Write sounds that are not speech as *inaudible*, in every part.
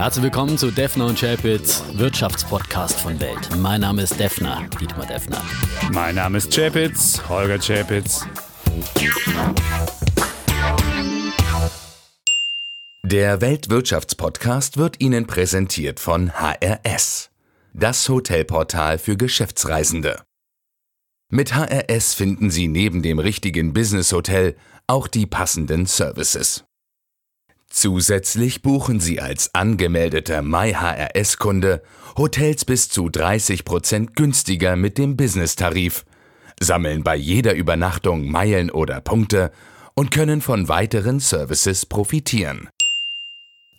Herzlich willkommen zu Defner und Chapitz, Wirtschaftspodcast von Welt. Mein Name ist Defner, Dietmar Defner. Mein Name ist Chapitz, Holger Chapitz. Der Weltwirtschaftspodcast wird Ihnen präsentiert von HRS, das Hotelportal für Geschäftsreisende. Mit HRS finden Sie neben dem richtigen Business-Hotel auch die passenden Services. Zusätzlich buchen Sie als angemeldeter MyHRS-Kunde Hotels bis zu 30% günstiger mit dem Business-Tarif, sammeln bei jeder Übernachtung Meilen oder Punkte und können von weiteren Services profitieren.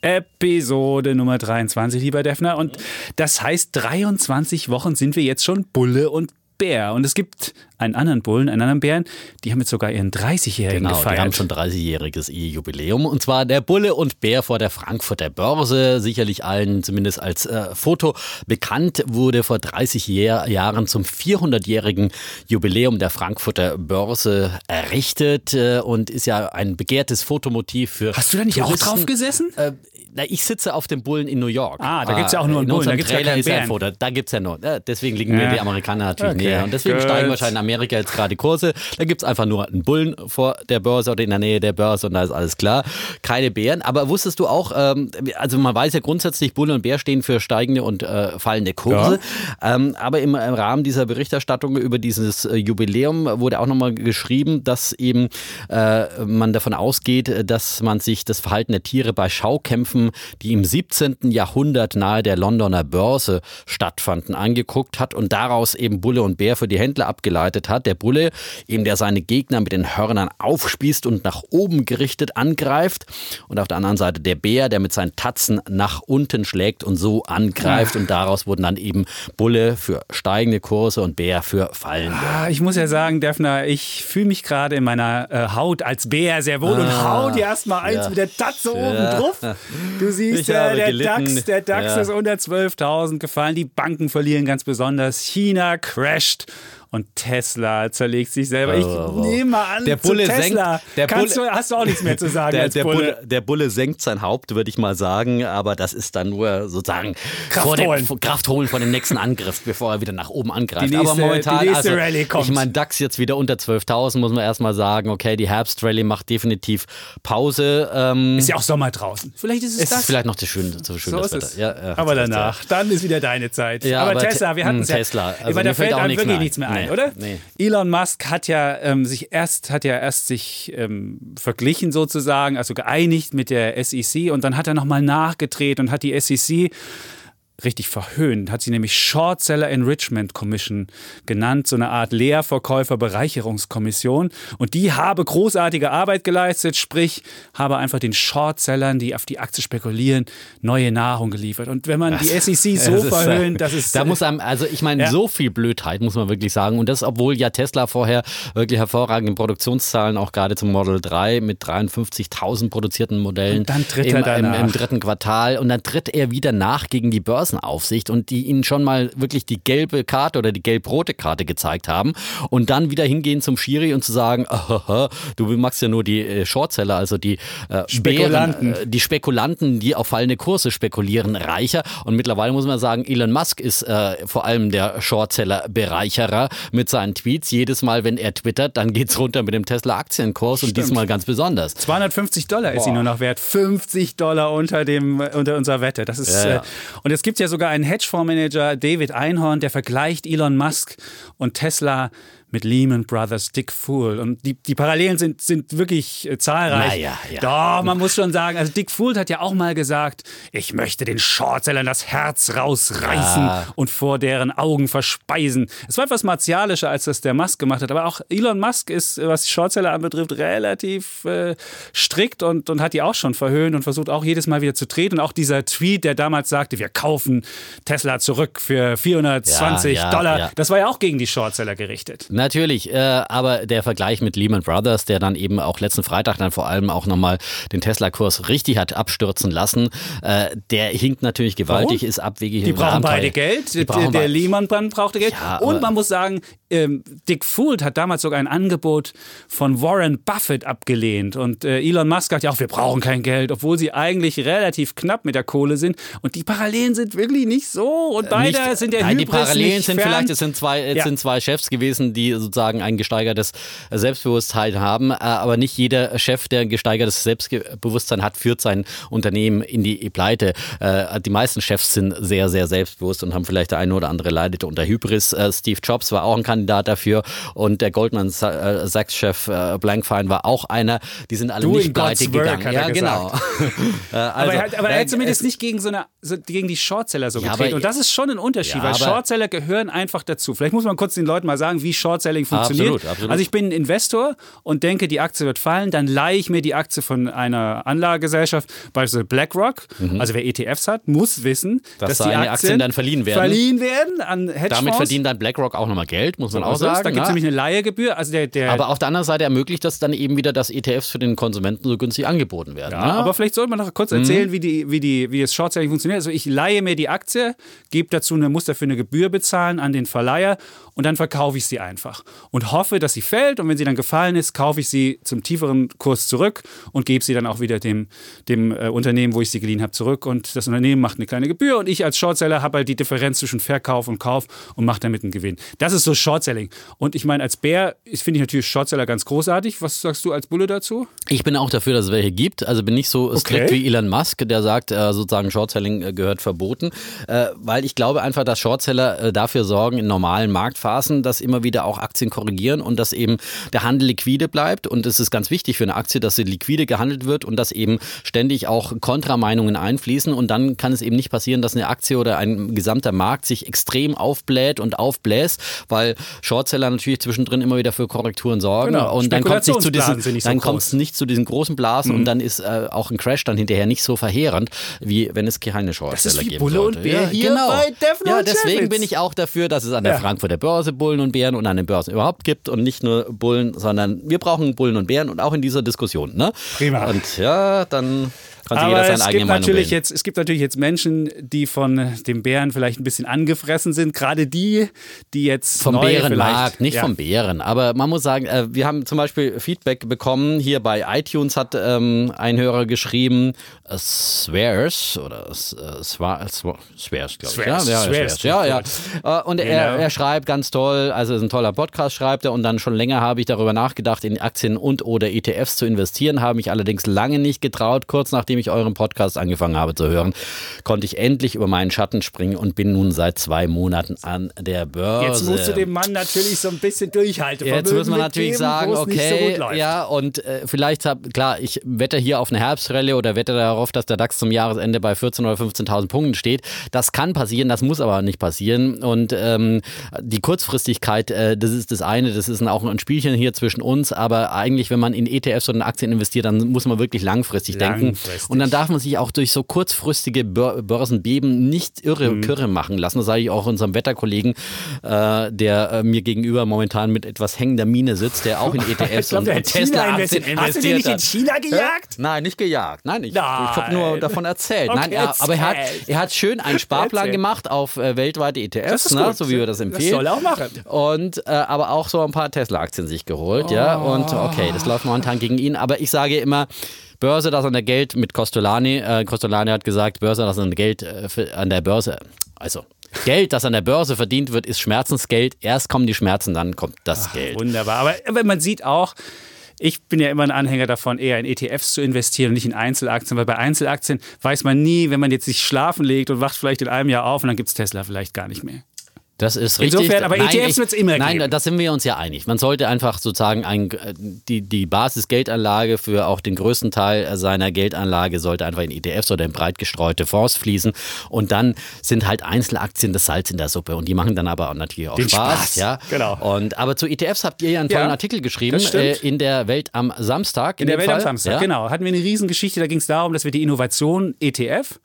Episode Nummer 23, lieber Defner. Und das heißt, 23 Wochen sind wir jetzt schon Bulle und Bär. Und es gibt einen anderen Bullen, einen anderen Bären, die haben jetzt sogar ihren 30-Jährigen Genau, gefeiert. die haben schon 30-jähriges Jubiläum. Und zwar der Bulle und Bär vor der Frankfurter Börse. Sicherlich allen zumindest als äh, Foto bekannt, wurde vor 30 Jahr, Jahren zum 400-jährigen Jubiläum der Frankfurter Börse errichtet äh, und ist ja ein begehrtes Fotomotiv für. Hast du da nicht Touristen. auch drauf gesessen? Äh, na, ich sitze auf dem Bullen in New York. Ah, da gibt's ja auch nur einen in Bullen, da unserem gibt's ja keinen ist ja ein. Foto. Da gibt's ja nur. Ja, deswegen liegen mir Ja. die Amerikaner natürlich Okay, näher. Und deswegen gut. steigen wahrscheinlich in Amerika jetzt gerade die Kurse. Da gibt's einfach nur einen Bullen vor der Börse oder in der Nähe der Börse und da ist alles klar. Keine Bären. Aber wusstest du auch, ähm, also man weiß ja grundsätzlich, Bulle und Bär stehen für steigende und äh, fallende Kurse. Ähm, aber im, im Rahmen dieser Berichterstattung über dieses äh, Jubiläum wurde auch nochmal geschrieben, dass eben äh, man davon ausgeht, äh, dass man sich das Verhalten der Tiere bei Schaukämpfen, die im 17. Jahrhundert nahe der Londoner Börse stattfanden, angeguckt hat und daraus eben Bulle und Bär für die Händler abgeleitet hat. Der Bulle, eben der seine Gegner mit den Hörnern aufspießt und nach oben gerichtet angreift und auf der anderen Seite der Bär, der mit seinen Tatzen nach unten schlägt und so angreift und daraus wurden dann eben Bulle für steigende Kurse und Bär für fallende. Ah, ich muss ja sagen, Defner, ich fühle mich gerade in meiner äh, Haut als Bär sehr wohl und Ah, hau dir erstmal eins ja. mit der Tatze oben Ja. drauf. *laughs* Du siehst, der, der. DAX, der DAX Ja. ist unter 12.000 gefallen, die Banken verlieren ganz besonders, China crasht. Und Tesla zerlegt sich selber. Ich Oh, wow. nehme mal an, Der Bulle zu Tesla senkt- der Bulle- du, hast du auch nichts mehr zu *laughs* sagen Der, der, Bulle. Bulle, der Bulle senkt sein Haupt, würde ich mal sagen, aber das ist dann nur sozusagen Kraft vor dem, holen. vor- Kraft holen vor dem nächsten Angriff, *laughs* bevor er wieder nach oben angreift. Nächste- aber momentan, also, ich meine, DAX jetzt wieder unter 12.000, muss man erstmal sagen, okay, die Herbstrallye macht definitiv Pause. Ähm, ist ja auch Sommer draußen. Vielleicht ist es es das. ist vielleicht noch zu schön, zu schön so das Wetter. Ja, ja, aber das danach, dann ist wieder deine Zeit. Ja, aber, aber Tesla, Te- wir hatten mh, es ja. Tesla, also mir da fällt auch nichts wirklich mehr nichts mehr ein, Nee, oder? nee. Elon Musk hat ja ähm, sich erst hat ja erst sich ähm, verglichen sozusagen, also geeinigt mit der SEC und dann hat er nochmal nachgedreht und hat die SEC richtig verhöhnt, hat sie nämlich Short Seller Enrichment Commission genannt, so eine Art Leerverkäufer-Bereicherungskommission. Und die habe großartige Arbeit geleistet, sprich, habe einfach den Shortsellern, die auf die Aktie spekulieren, neue Nahrung geliefert. Und wenn man die SEC so Das ist, äh, verhöhnt, das ist. Da muss einem, also ich meine, Ja. so viel Blödheit muss man wirklich sagen. Und das, obwohl ja Tesla vorher wirklich hervorragende Produktionszahlen auch gerade zum Model 3 mit 53.000 produzierten Modellen Und dann tritt im, er im, im dritten Quartal. Und dann tritt er wieder nach gegen die Börsenaufsicht und die ihnen schon mal wirklich die gelbe Karte oder die gelb-rote Karte gezeigt haben. Und dann wieder hingehen zum Schiri und zu sagen, *laughs* "Ahaha, du machst ja nur die äh, Shortseller, also die äh, Spekulanten. Bären, äh, die Spekulanten, die auf fallende Kurse spekulieren, reicher. Und mittlerweile muss man sagen, Elon Musk ist äh, vor allem der Shortseller-Bereicherer mit seinen Tweets. Jedes Mal, wenn er twittert, dann geht's runter mit dem Tesla-Aktienkurs und diesmal ganz besonders. 250 Dollar ist sie nur noch wert. 50 Dollar unter, dem, unter unserer Wette. Das ist, Ja, ja. Äh, und es gibt ja sogar einen Hedgefondsmanager, David Einhorn, der vergleicht Elon Musk und Tesla mit Lehman Brothers, Dick Fool. Und die, die Parallelen sind, sind wirklich äh, zahlreich. Naja, ja. Doch, man muss schon sagen, also Dick Fool hat ja auch mal gesagt, ich möchte den Shortsellern das Herz rausreißen Ja. und vor deren Augen verspeisen. Es war etwas martialischer, als das der Musk gemacht hat. Aber auch Elon Musk ist, was die Shortseller anbetrifft, relativ äh, strikt und, und hat die auch schon verhöhnt und versucht auch jedes Mal wieder zu treten. Und auch dieser Tweet, der damals sagte, wir kaufen Tesla zurück für 420 Ja, Dollar, das war ja auch gegen die Shortseller gerichtet. Natürlich, äh, aber der Vergleich mit Lehman Brothers, der dann eben auch letzten Freitag dann vor allem auch nochmal den Tesla-Kurs richtig hat abstürzen lassen, äh, der hinkt natürlich gewaltig, Warum? ist abwegig. Die brauchen beide Geld. Der beide- Lehman brauchte Geld. Ja, und man muss sagen, ähm, Dick Fuld hat damals sogar ein Angebot von Warren Buffett abgelehnt. Und äh, Elon Musk hat ja auch, wir brauchen kein Geld, obwohl sie eigentlich relativ knapp mit der Kohle sind. Und die Parallelen sind wirklich nicht so. Und beide Nicht- sind der Nein, die Parallelen sind fern. vielleicht, es sind zwei, es Ja. sind zwei Chefs gewesen, die sozusagen ein gesteigertes Selbstbewusstsein haben, äh, aber nicht jeder Chef, der ein gesteigertes Selbstbewusstsein hat, führt sein Unternehmen in die Pleite. Äh, Die meisten Chefs sind sehr, sehr selbstbewusst und haben vielleicht der eine oder andere leidet unter Hybris. Äh, Steve Jobs war auch ein Kandidat dafür und der Goldman äh, Sachs-Chef äh, Blankfein war auch einer. Die sind alle Do nicht pleite gegangen. ja, genau. *laughs* Äh, Aber, also, er hat, aber er hat zumindest es- nicht gegen so eine, so gegen die Shortseller so Ja, getreten. aber- Und das ist schon ein Unterschied, Ja, weil aber- Shortseller gehören einfach dazu. Vielleicht muss man kurz den Leuten mal sagen, wie Shortselling funktioniert. Absolut, absolut. Also ich bin ein Investor und denke, die Aktie wird fallen, dann leihe ich mir die Aktie von einer Anlagegesellschaft, beispielsweise BlackRock. Also wer ETFs hat, muss wissen, Mhm. Dass dass, die Aktien, Aktien dann verliehen werden. Verliehen werden an Hedgefonds. Damit verdient dann BlackRock auch nochmal Geld, muss man auch sagen. Da gibt es ne? nämlich eine Leihegebühr. Also der, der Aber auf der anderen Seite ermöglicht das dann eben wieder, dass ETFs für den Konsumenten so günstig angeboten werden. Ja, ne? aber vielleicht sollte man noch kurz erzählen, wie, die, wie, die, wie das Short-Selling funktioniert. Also ich leihe mir die Aktie, gebe dazu eine, muss dafür eine Gebühr bezahlen an den Verleiher und dann verkaufe ich sie einfach und hoffe, dass sie fällt und wenn sie dann gefallen ist, kaufe ich sie zum tieferen Kurs zurück und gebe sie dann auch wieder dem, dem äh, Unternehmen, wo ich sie geliehen habe, zurück und das Unternehmen macht eine kleine Gebühr und ich als Shortseller habe halt die Differenz zwischen Verkauf und Kauf und mache damit einen Gewinn. Das ist so Shortselling. Und ich meine, als Bär finde ich natürlich Shortseller ganz großartig. Was sagst du als Bulle dazu? Ich bin auch dafür, dass es welche gibt. Also bin nicht so strikt Okay. wie Elon Musk, der sagt, äh, sozusagen Shortselling äh, gehört verboten. Äh, weil ich glaube einfach, dass Shortseller äh, dafür sorgen in normalen Marktphasen, dass immer wieder auch Aktien korrigieren und dass eben der Handel liquide bleibt. Und es ist ganz wichtig für eine Aktie, dass sie liquide gehandelt wird und dass eben ständig auch Kontrameinungen einfließen. Und dann kann es eben nicht passieren, dass eine Aktie oder ein gesamter Markt sich extrem aufbläht und aufbläst, weil Shortseller natürlich zwischendrin immer wieder für Korrekturen sorgen. Genau. Und dann kommt es nicht zu diesen, so dann groß. Mhm. kommt's nicht zu diesen großen Blasen und dann ist äh, auch ein Crash dann hinterher nicht so verheerend, wie wenn es keine Shortseller Das ist wie geben Bulle und sollte. Bär ja, hier genau. bei Defner Ja, und deswegen Chefitz. bin ich auch dafür, dass es an der Ja. Frankfurter Börse Bullen und Bären und an den Börsen überhaupt gibt und nicht nur Bullen, sondern wir brauchen Bullen und Bären und auch in dieser Diskussion. Ne? Prima. Und ja, dann kann sich jeder seine es eigene gibt, Meinung natürlich bilden. jetzt, es gibt natürlich jetzt Menschen, die von dem Bären vielleicht ein bisschen angefressen sind. Gerade die, die jetzt Vom Bärenmarkt, nicht ja. vom Bären. Aber man muss sagen, äh, wir haben zum Beispiel Feedback bekommen. Hier bei iTunes hat ähm, ein Hörer geschrieben, äh, Swears oder äh, Swears, glaube ich. Swears, ja, ja, Swears, ja, ja. Äh, Und er, Genau. er schreibt ganz toll, also ist ein toller Podcast, schreibt er. Und dann schon länger habe ich darüber nachgedacht, in Aktien und oder ETFs zu investieren, habe mich allerdings lange nicht getraut. Kurz nachdem ich euren Podcast angefangen habe zu hören, konnte ich endlich über meinen Schatten springen und bin nun seit zwei Monaten an der Börse. Jetzt musst du dem Mann natürlich so ein bisschen Durchhaltevermögen Jetzt muss man natürlich mitgeben, sagen, so okay, läuft. ja, und äh, vielleicht hab, klar, ich wette hier auf eine Herbstrelle oder wette darauf, dass der DAX zum Jahresende bei 14.000 oder 15.000 Punkten steht. Das kann passieren, das muss aber nicht passieren. Und ähm, die Kurzfristigkeit, äh, das ist das eine, das ist auch ein Spielchen hier zwischen uns, aber eigentlich, wenn man in ETFs oder in Aktien investiert, dann muss man wirklich langfristig, denken. Und dann darf man sich auch durch so kurzfristige Bör Börsenbeben nicht irre Mhm. Kürre machen lassen. Das sage ich auch unserem Wetterkollegen, äh, der äh, mir gegenüber momentan mit etwas hängender Miene sitzt, der auch in *laughs* ETFs glaub, und, China Tesla-Aktien investiert. Hast du den nicht in. China gejagt? Nein, nicht gejagt. Nein, ich, ich habe nur davon erzählt. Okay, Nein, er, aber er hat, er hat schön einen Sparplan Erzähl. gemacht auf äh, weltweite ETFs, ne, so wie wir das empfehlen. Das soll er auch machen. Und äh, aber auch so ein paar Tesla-Aktien sich geholt, ja. Und okay, das läuft momentan gegen ihn. Aber ich sage immer, Börse, das an der Geld mit Costolani. Äh, Costolani hat gesagt, Börse, das an der Geld äh, an der Börse. Also Geld, das an der Börse verdient wird, ist Schmerzensgeld. Erst kommen die Schmerzen, dann kommt das Geld. Wunderbar. Aber, aber man sieht auch, ich bin ja immer ein Anhänger davon, eher in ETFs zu investieren und nicht in Einzelaktien, weil bei Einzelaktien weiß man nie, wenn man jetzt sich schlafen legt und wacht vielleicht in einem Jahr auf und dann gibt es Tesla vielleicht gar nicht mehr. Das ist richtig. Insofern, aber ETFs ich- wird's immer Nein, geben. da sind wir uns ja einig. Man sollte einfach sozusagen ein, äh, die, die Basisgeldanlage für auch den größten Teil seiner Geldanlage sollte einfach in ETFs oder in breit gestreute Fonds fließen. Und dann sind halt Einzelaktien das Salz in der Suppe. Und die machen dann aber auch natürlich auch Den Spaß. Spaß, Ja? genau. Und, aber zu ETFs habt ihr ja einen tollen Ja, Artikel geschrieben das äh, in der Welt am Samstag. In der dem Welt am Fall. Samstag, Ja? genau. Hatten wir eine Riesengeschichte, da ging es darum, dass wir die Innovation ETF,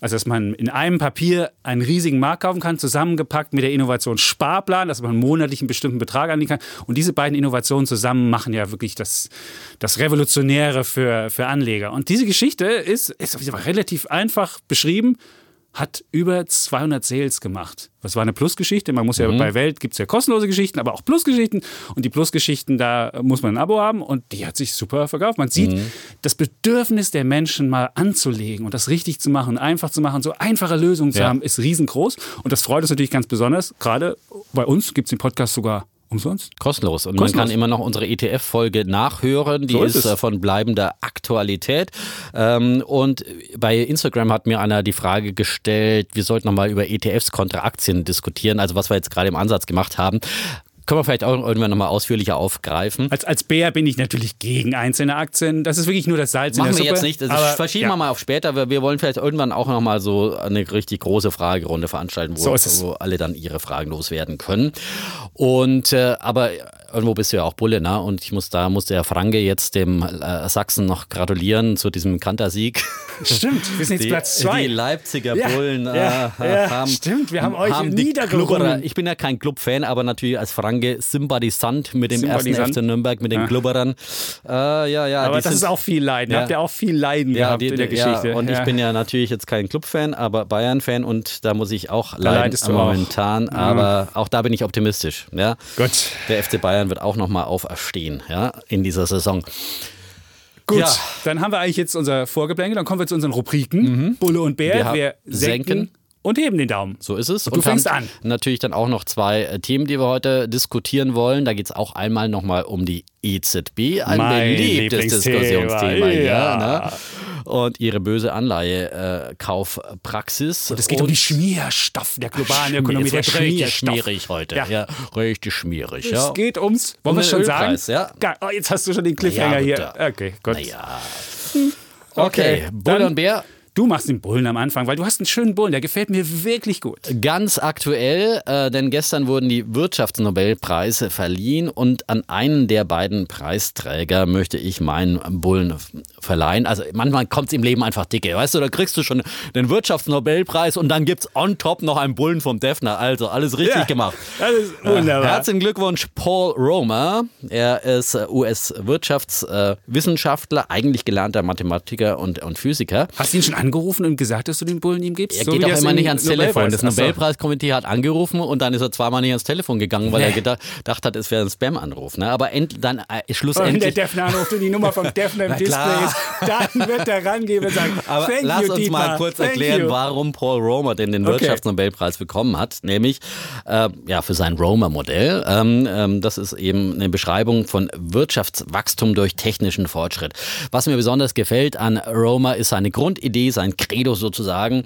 also dass man in einem Papier einen riesigen Markt kaufen kann, zusammengepackt mit der Innovation Sparplan, dass man monatlich einen bestimmten Betrag anlegen kann. Und diese beiden Innovationen zusammen machen ja wirklich das, das Revolutionäre für, für Anleger. Und diese Geschichte ist, ist relativ einfach beschrieben. Hat über 200 Sales gemacht. Das war eine Plusgeschichte. Man muss ja mhm. bei Welt gibt es ja kostenlose Geschichten, aber auch Plusgeschichten. Und die Plusgeschichten, da muss man ein Abo haben und die hat sich super verkauft. Man sieht mhm. das Bedürfnis der Menschen mal anzulegen und das richtig zu machen, einfach zu machen, so einfache Lösungen zu ja. haben, ist riesengroß. Und das freut uns natürlich ganz besonders. Gerade bei uns gibt es den Podcast sogar Umsonst? Kostenlos. Und Kostenlos. man kann immer noch unsere ETF-Folge nachhören. Die so ist, ist äh, von bleibender Aktualität. Ähm, und bei Instagram hat mir einer die Frage gestellt, wir sollten nochmal über ETFs kontra Aktien diskutieren. Also was wir jetzt gerade im Ansatz gemacht haben. Können wir vielleicht auch irgendwann nochmal ausführlicher aufgreifen. Als, als Bär bin ich natürlich gegen einzelne Aktien. Das ist wirklich nur das Salz Machen in der Suppe. Wir jetzt nicht. Das aber, verschieben ja. wir mal auf später. Wir, wir wollen vielleicht irgendwann auch nochmal so eine richtig große Fragerunde veranstalten, wo, so wo alle dann ihre Fragen loswerden können. Und äh, aber irgendwo bist du ja auch Bulle, ne? Und ich muss, da musste der Franke jetzt dem äh, Sachsen noch gratulieren zu diesem Kantersieg. Stimmt, wir sind jetzt die, Platz zwei. Die Leipziger ja, Bullen äh, ja, ja, haben, stimmt, wir haben euch haben niedergerungen. Ich bin ja kein Clubfan, aber natürlich als Franke Sympathisant mit dem ersten FC Nürnberg, mit den ja. Klubberern. Äh, ja, ja, aber das sind, ist auch viel Leiden. Ja. Habt ihr auch viel Leiden gehabt die, in der Geschichte. und ich bin ja natürlich jetzt kein Clubfan, aber Bayern-Fan und da muss ich auch leiden momentan. Auch. Mhm. Aber auch da bin ich optimistisch. Ja? Gut. Der FC Bayern wird auch nochmal auferstehen ja, in dieser Saison. Gut, ja. dann haben wir eigentlich jetzt unser Vorgeplänkel. Dann kommen wir zu unseren Rubriken. Mhm. Bulle und Bär. Wir, wir senken, senken und heben den Daumen. So ist es. Und, und du fängst an. Natürlich dann auch noch zwei äh, Themen, die wir heute diskutieren wollen. Da geht es auch einmal nochmal um die EZB, ein mein beliebtes Diskussionsthema hier. Ja. Ne? Und ihre böse Anleihekaufpraxis. Und es geht und um die Schmierstoff der globalen Ökonomie. Der richtig schmierig heute. Ja. ja. richtig schmierig. Es geht ums, wollen um wir schon sagen? Ja. Oh, jetzt hast du schon den Cliffhanger ja, hier. Okay, gut. Naja. Okay, okay. Bull und Bär Du machst den Bullen am Anfang, weil du hast einen schönen Bullen, der gefällt mir wirklich gut. Ganz aktuell, äh, denn gestern wurden die Wirtschaftsnobelpreise verliehen und an einen der beiden Preisträger möchte ich meinen Bullen verleihen. Also manchmal kommt es im Leben einfach dicke, weißt du, da kriegst du schon den Wirtschaftsnobelpreis und dann gibt es on top noch einen Bullen vom Defner. Also alles richtig ja, gemacht. Das ist wunderbar. Äh, herzlichen Glückwunsch, Paul Romer. Er ist äh, US-Wirtschaftswissenschaftler, eigentlich gelernter Mathematiker und, und Physiker. Hast du ihn schon angerufen und gesagt, dass du den Bullen ihm gibst? Er so geht auch immer nicht ans Telefon. Das Nobelpreiskomitee hat angerufen und dann ist er zweimal nicht ans Telefon gegangen, weil nee. er gedacht, gedacht, hat, es wäre ein Spam-Anruf. Ne? Aber end, dann äh, schlussendlich... Und wenn der Defner anruft und die Nummer vom Defner im *laughs* Display ist, dann wird der rangehen und sagen, Aber Thank lass you, uns Dietmar. mal kurz Thank erklären, you. warum Paul Romer denn den okay. Wirtschaftsnobelpreis bekommen hat. Nämlich äh, ja, für sein Romer-Modell. Ähm, ähm, das ist eben eine Beschreibung von Wirtschaftswachstum durch technischen Fortschritt. Was mir besonders gefällt an Romer ist seine Grundidee, sein Credo sozusagen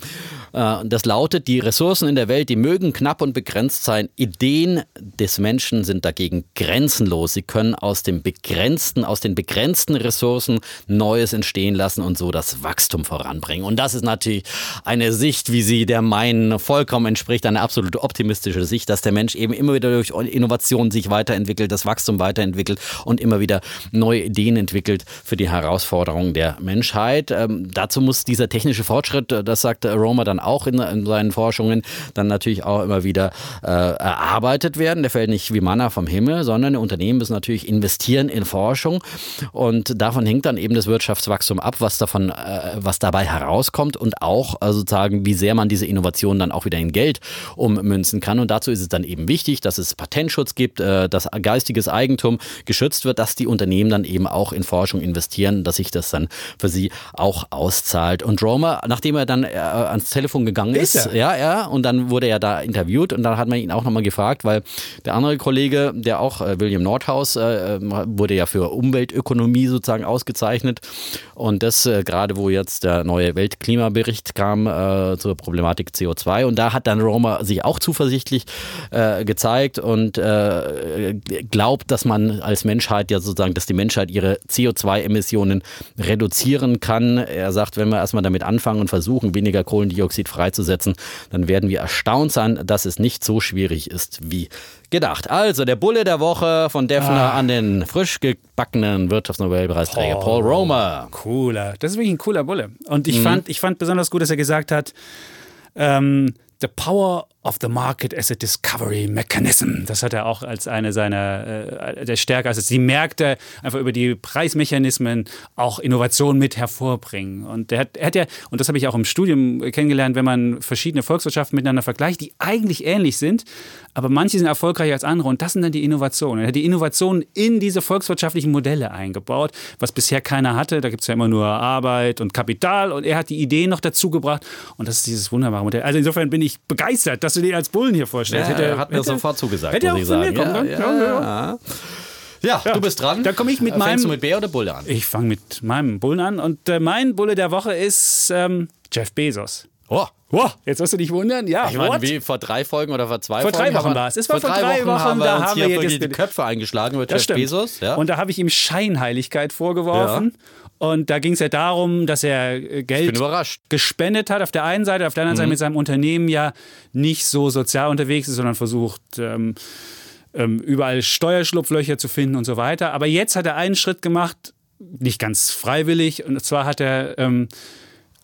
das lautet, die Ressourcen in der Welt, die mögen knapp und begrenzt sein. Ideen des Menschen sind dagegen grenzenlos. Sie können aus dem begrenzten, aus den begrenzten Ressourcen Neues entstehen lassen und so das Wachstum voranbringen. Und das ist natürlich eine Sicht, wie sie der meinen vollkommen entspricht, eine absolut optimistische Sicht, dass der Mensch eben immer wieder durch Innovation sich weiterentwickelt, das Wachstum weiterentwickelt und immer wieder neue Ideen entwickelt für die Herausforderungen der Menschheit. Ähm, dazu muss dieser technische Fortschritt das sagt Roma dann auch in, in seinen Forschungen, dann natürlich auch immer wieder äh, erarbeitet werden. Der fällt nicht wie Manna vom Himmel, sondern Unternehmen müssen natürlich investieren in Forschung und davon hängt dann eben das Wirtschaftswachstum ab, was davon, äh, was dabei herauskommt und auch äh, sozusagen, wie sehr man diese Innovation dann auch wieder in Geld ummünzen kann. Und dazu ist es dann eben wichtig, dass es Patentschutz gibt, äh, dass geistiges Eigentum geschützt wird, dass die Unternehmen dann eben auch in Forschung investieren, dass sich das dann für sie auch auszahlt. Und Roma, nachdem er dann äh, ans Telefon gegangen ist. ist ja, ja. Und dann wurde er da interviewt und dann hat man ihn auch nochmal gefragt, weil der andere Kollege, der auch, äh, William Nordhaus, äh, wurde ja für Umweltökonomie sozusagen ausgezeichnet. Und das äh, gerade, wo jetzt der neue Weltklimabericht kam äh, zur Problematik CO2. Und da hat dann Roma sich auch zuversichtlich äh, gezeigt und glaubt, dass man als Menschheit ja sozusagen, dass die Menschheit ihre CO2-Emissionen reduzieren kann. Er sagt, wenn wir erstmal damit anfangen und versuchen, versuchen, weniger Kohlendioxid freizusetzen, dann werden wir erstaunt sein, dass es nicht so schwierig ist wie gedacht. Also der Bulle der Woche von Defner ah. an den frisch gebackenen Wirtschaftsnobelpreisträger Paul, Paul Romer. Cooler. Das ist wirklich ein cooler Bulle. Und ich, mhm. fand, ich fand besonders gut, dass er gesagt hat, ähm, the power of the market as a discovery mechanism. Das hat er auch als eine seiner äh, der Stärke, also die Märkte einfach über die Preismechanismen auch Innovation mit hervorbringen. Und er hat, er hat ja, und das habe ich auch im Studium kennengelernt, wenn man verschiedene Volkswirtschaften miteinander vergleicht, die eigentlich ähnlich sind, aber manche sind erfolgreicher als andere und das sind dann die Innovationen. Er hat die Innovationen in diese volkswirtschaftlichen Modelle eingebaut, was bisher keiner hatte. Da gibt es ja immer nur Arbeit und Kapital und er hat die Ideen noch dazu gebracht und das ist dieses wunderbare Modell. Also insofern bin ich begeistert, dass du den als Bullen hier vorstellst. Ja, hätte, er hat mir hätte, sofort zugesagt, hätte er muss ich sagen. Ja, ja, Ja, ja. Du bist dran. Dann komme ich mit Fängst meinem- du mit Bär oder Bulle an? Ich fange mit meinem Bullen an und äh, mein Bulle der Woche ist ähm, Jeff Bezos. Oh, Wow, jetzt wirst du dich wundern. Ja, ich meine, wie vor drei Folgen oder vor zwei Vor Folgen? drei Wochen war es. Es war vor drei drei Wochen, Wochen, haben wir da uns haben hier wir jetzt- die Köpfe eingeschlagen mit Das Jeff. Bezos. Ja? Und da habe ich ihm Scheinheiligkeit vorgeworfen. Und da ging es ja darum, dass er äh, Geld gespendet hat auf der einen Seite, auf der anderen Seite mit seinem Unternehmen ja nicht so sozial unterwegs ist, sondern versucht, ähm, ähm, überall Steuerschlupflöcher zu finden und so weiter. Aber jetzt hat er einen Schritt gemacht, nicht ganz freiwillig, und zwar hat er ähm,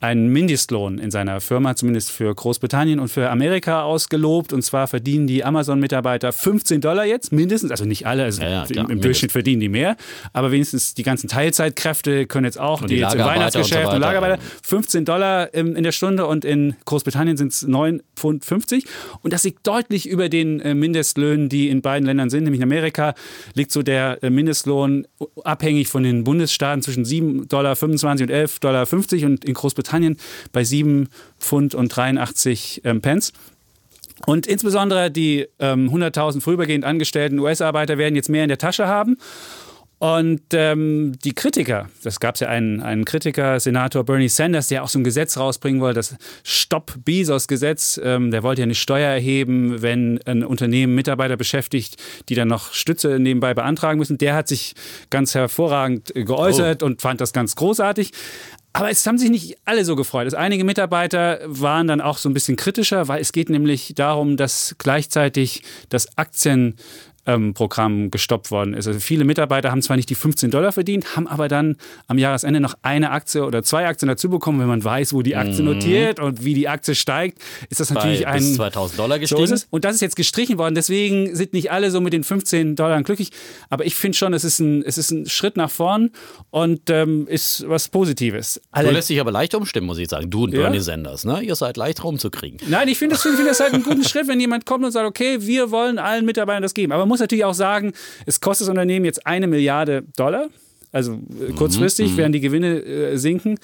einen Mindestlohn in seiner Firma, zumindest für Großbritannien und für Amerika ausgelobt. Und zwar verdienen die Amazon-Mitarbeiter 15 Dollar jetzt, mindestens. Also nicht alle, also Ja, ja, klar, im, im. Durchschnitt verdienen die mehr. Aber wenigstens die ganzen Teilzeitkräfte können jetzt auch, Und die, die jetzt im Weihnachtsgeschäft und so und Lagerarbeiter, 15 Dollar im, in der Stunde und in Großbritannien sind es 9,50 Pfund. 50. Und das liegt deutlich über den äh, Mindestlöhnen, die in beiden Ländern sind. Nämlich in Amerika liegt so der äh, Mindestlohn abhängig von den Bundesstaaten zwischen 7,25 Dollar und 11,50 Dollar und in Großbritannien bei 7 Pfund und 83 ähm, Pence. Und insbesondere die ähm, 100.000 vorübergehend angestellten US-Arbeiter werden jetzt mehr in der Tasche haben. Und ähm, die Kritiker, das gab es ja einen, einen Kritiker, Senator Bernie Sanders, der auch so ein Gesetz rausbringen wollte, das Stopp-Bezos-Gesetz. Ähm, der wollte ja eine Steuer erheben, wenn ein Unternehmen Mitarbeiter beschäftigt, die dann noch Stütze nebenbei beantragen müssen. Der hat sich ganz hervorragend äh, geäußert und fand das ganz großartig. Aber es haben sich nicht alle so gefreut. Also einige Mitarbeiter waren dann auch so ein bisschen kritischer, weil es geht nämlich darum, dass gleichzeitig das Aktien ähm, Programm gestoppt worden ist. Also viele Mitarbeiter haben zwar nicht die 15 Dollar verdient, haben aber dann am Jahresende noch eine Aktie oder zwei Aktien dazu bekommen. Wenn man weiß, wo die Aktie notiert und wie die Aktie steigt, ist das natürlich Bei ein bis 2000 Dollar gestiegen. Und das ist jetzt gestrichen worden. Deswegen sind nicht alle so mit den 15 Dollar glücklich. Aber ich finde schon, es ist, ein, es ist ein Schritt nach vorn und ähm, ist was Positives. Du Alle, lässt dich aber leicht umstimmen, muss ich sagen. Du und Ja? Bernie Sanders, ne? Ihr seid leicht rumzukriegen. Nein, ich finde das, finde das halt einen guten Schritt, wenn jemand kommt und sagt, okay, wir wollen allen Mitarbeitern das geben. Aber man muss natürlich auch sagen, es kostet das Unternehmen jetzt eine Milliarde Dollar. Also äh, kurzfristig werden die Gewinne äh, sinken.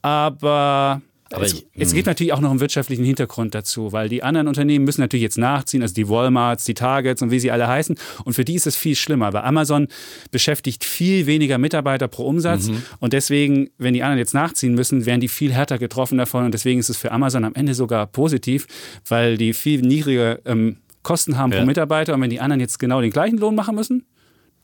Aber, Aber es, es gibt natürlich auch noch einen wirtschaftlichen Hintergrund dazu, weil die anderen Unternehmen müssen natürlich jetzt nachziehen, also die Walmarts, die Targets und wie sie alle heißen. Und für die ist es viel schlimmer, weil Amazon beschäftigt viel weniger Mitarbeiter pro Umsatz. Und deswegen, wenn die anderen jetzt nachziehen müssen, werden die viel härter getroffen davon. Und deswegen ist es für Amazon am Ende sogar positiv, weil die viel niedrigere ähm, Kosten haben Ja. pro Mitarbeiter. Und wenn die anderen jetzt genau den gleichen Lohn machen müssen,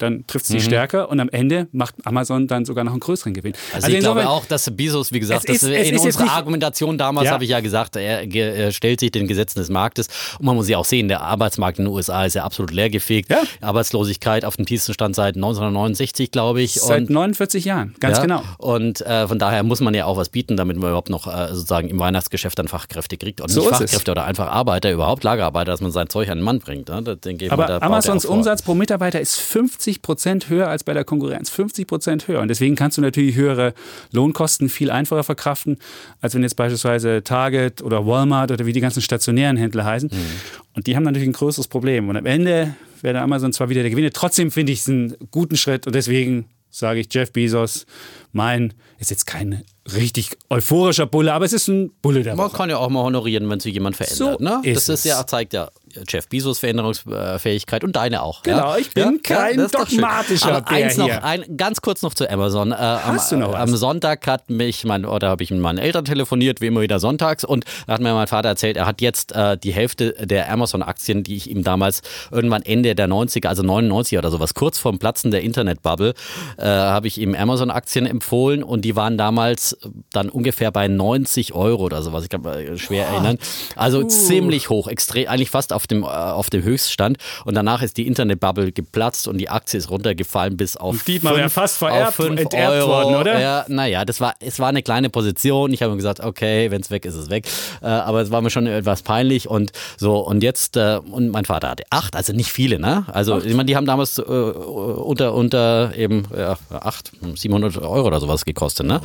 dann trifft es die stärker und am Ende macht Amazon dann sogar noch einen größeren Gewinn. Also, ich insofern- glaube auch, dass Bezos, wie gesagt, Es ist- in unserer Argumentation damals Ja. habe ich ja gesagt, er, er stellt sich den Gesetzen des Marktes und man muss ja auch sehen, der Arbeitsmarkt in den USA ist ja absolut leergefegt. Ja. Arbeitslosigkeit auf dem tiefsten Stand seit 1969, glaube ich. Seit und 49 Jahren, ganz ja, genau. Und äh, von daher muss man ja auch was bieten, damit man überhaupt noch äh, sozusagen im Weihnachtsgeschäft dann Fachkräfte kriegt. Und So nicht ist es. Fachkräfte oder einfach Arbeiter, überhaupt Lagerarbeiter, dass man sein Zeug an den Mann bringt. Ne? Das denke ich mal, Aber er Amazons. Umsatz pro Mitarbeiter ist 50 Prozent höher als bei der Konkurrenz. 50 Prozent höher. Und deswegen kannst du natürlich höhere Lohnkosten viel einfacher verkraften, als wenn jetzt beispielsweise Target oder Walmart oder wie die ganzen stationären Händler heißen. Mhm. Und die haben natürlich ein größeres Problem. Und am Ende wäre Amazon zwar wieder der Gewinner. Trotzdem finde ich es einen guten Schritt. Und deswegen sage ich Jeff Bezos, mein, ist jetzt kein richtig euphorischer Bulle, aber es ist ein Bulle der Man Woche. kann ja auch mal honorieren, wenn sich jemand verändert. So ne? ist das ist es. ja, zeigt ja Jeff Bezos Veränderungsfähigkeit und deine auch. Genau, ja? ich bin kein ist doch schön. dogmatischer Aber eins noch, ein, ganz kurz noch zu Amazon. Äh, am, Hast du noch was? am Sonntag hat mich mein, oder habe ich mit meinen Eltern telefoniert, wie immer wieder sonntags, und da hat mir mein Vater erzählt, er hat jetzt äh, die Hälfte der Amazon-Aktien, die ich ihm damals irgendwann Ende der 90er, also 99 oder sowas, kurz vorm Platzen der Internetbubble, äh, habe ich ihm Amazon-Aktien empfohlen und die waren damals dann ungefähr bei 90 Euro oder sowas. Ich kann mich schwer erinnern. Also ziemlich hoch, extrem, eigentlich fast auf dem, äh, auf dem Höchststand und danach ist die Internetbubble geplatzt und die Aktie ist runtergefallen bis auf Dietmar wäre fünf- fast vererbt, enterbt Euro. worden, oder? Ja, naja, das war, es war eine kleine Position. Ich habe mir gesagt, okay, wenn es weg ist, ist es weg. Äh, aber es war mir schon etwas peinlich und so. Und jetzt, äh, und mein Vater hatte acht, also nicht viele, ne? Also, ich meine, die haben damals äh, unter, unter eben ja, acht, 700 Euro oder sowas gekostet, ne?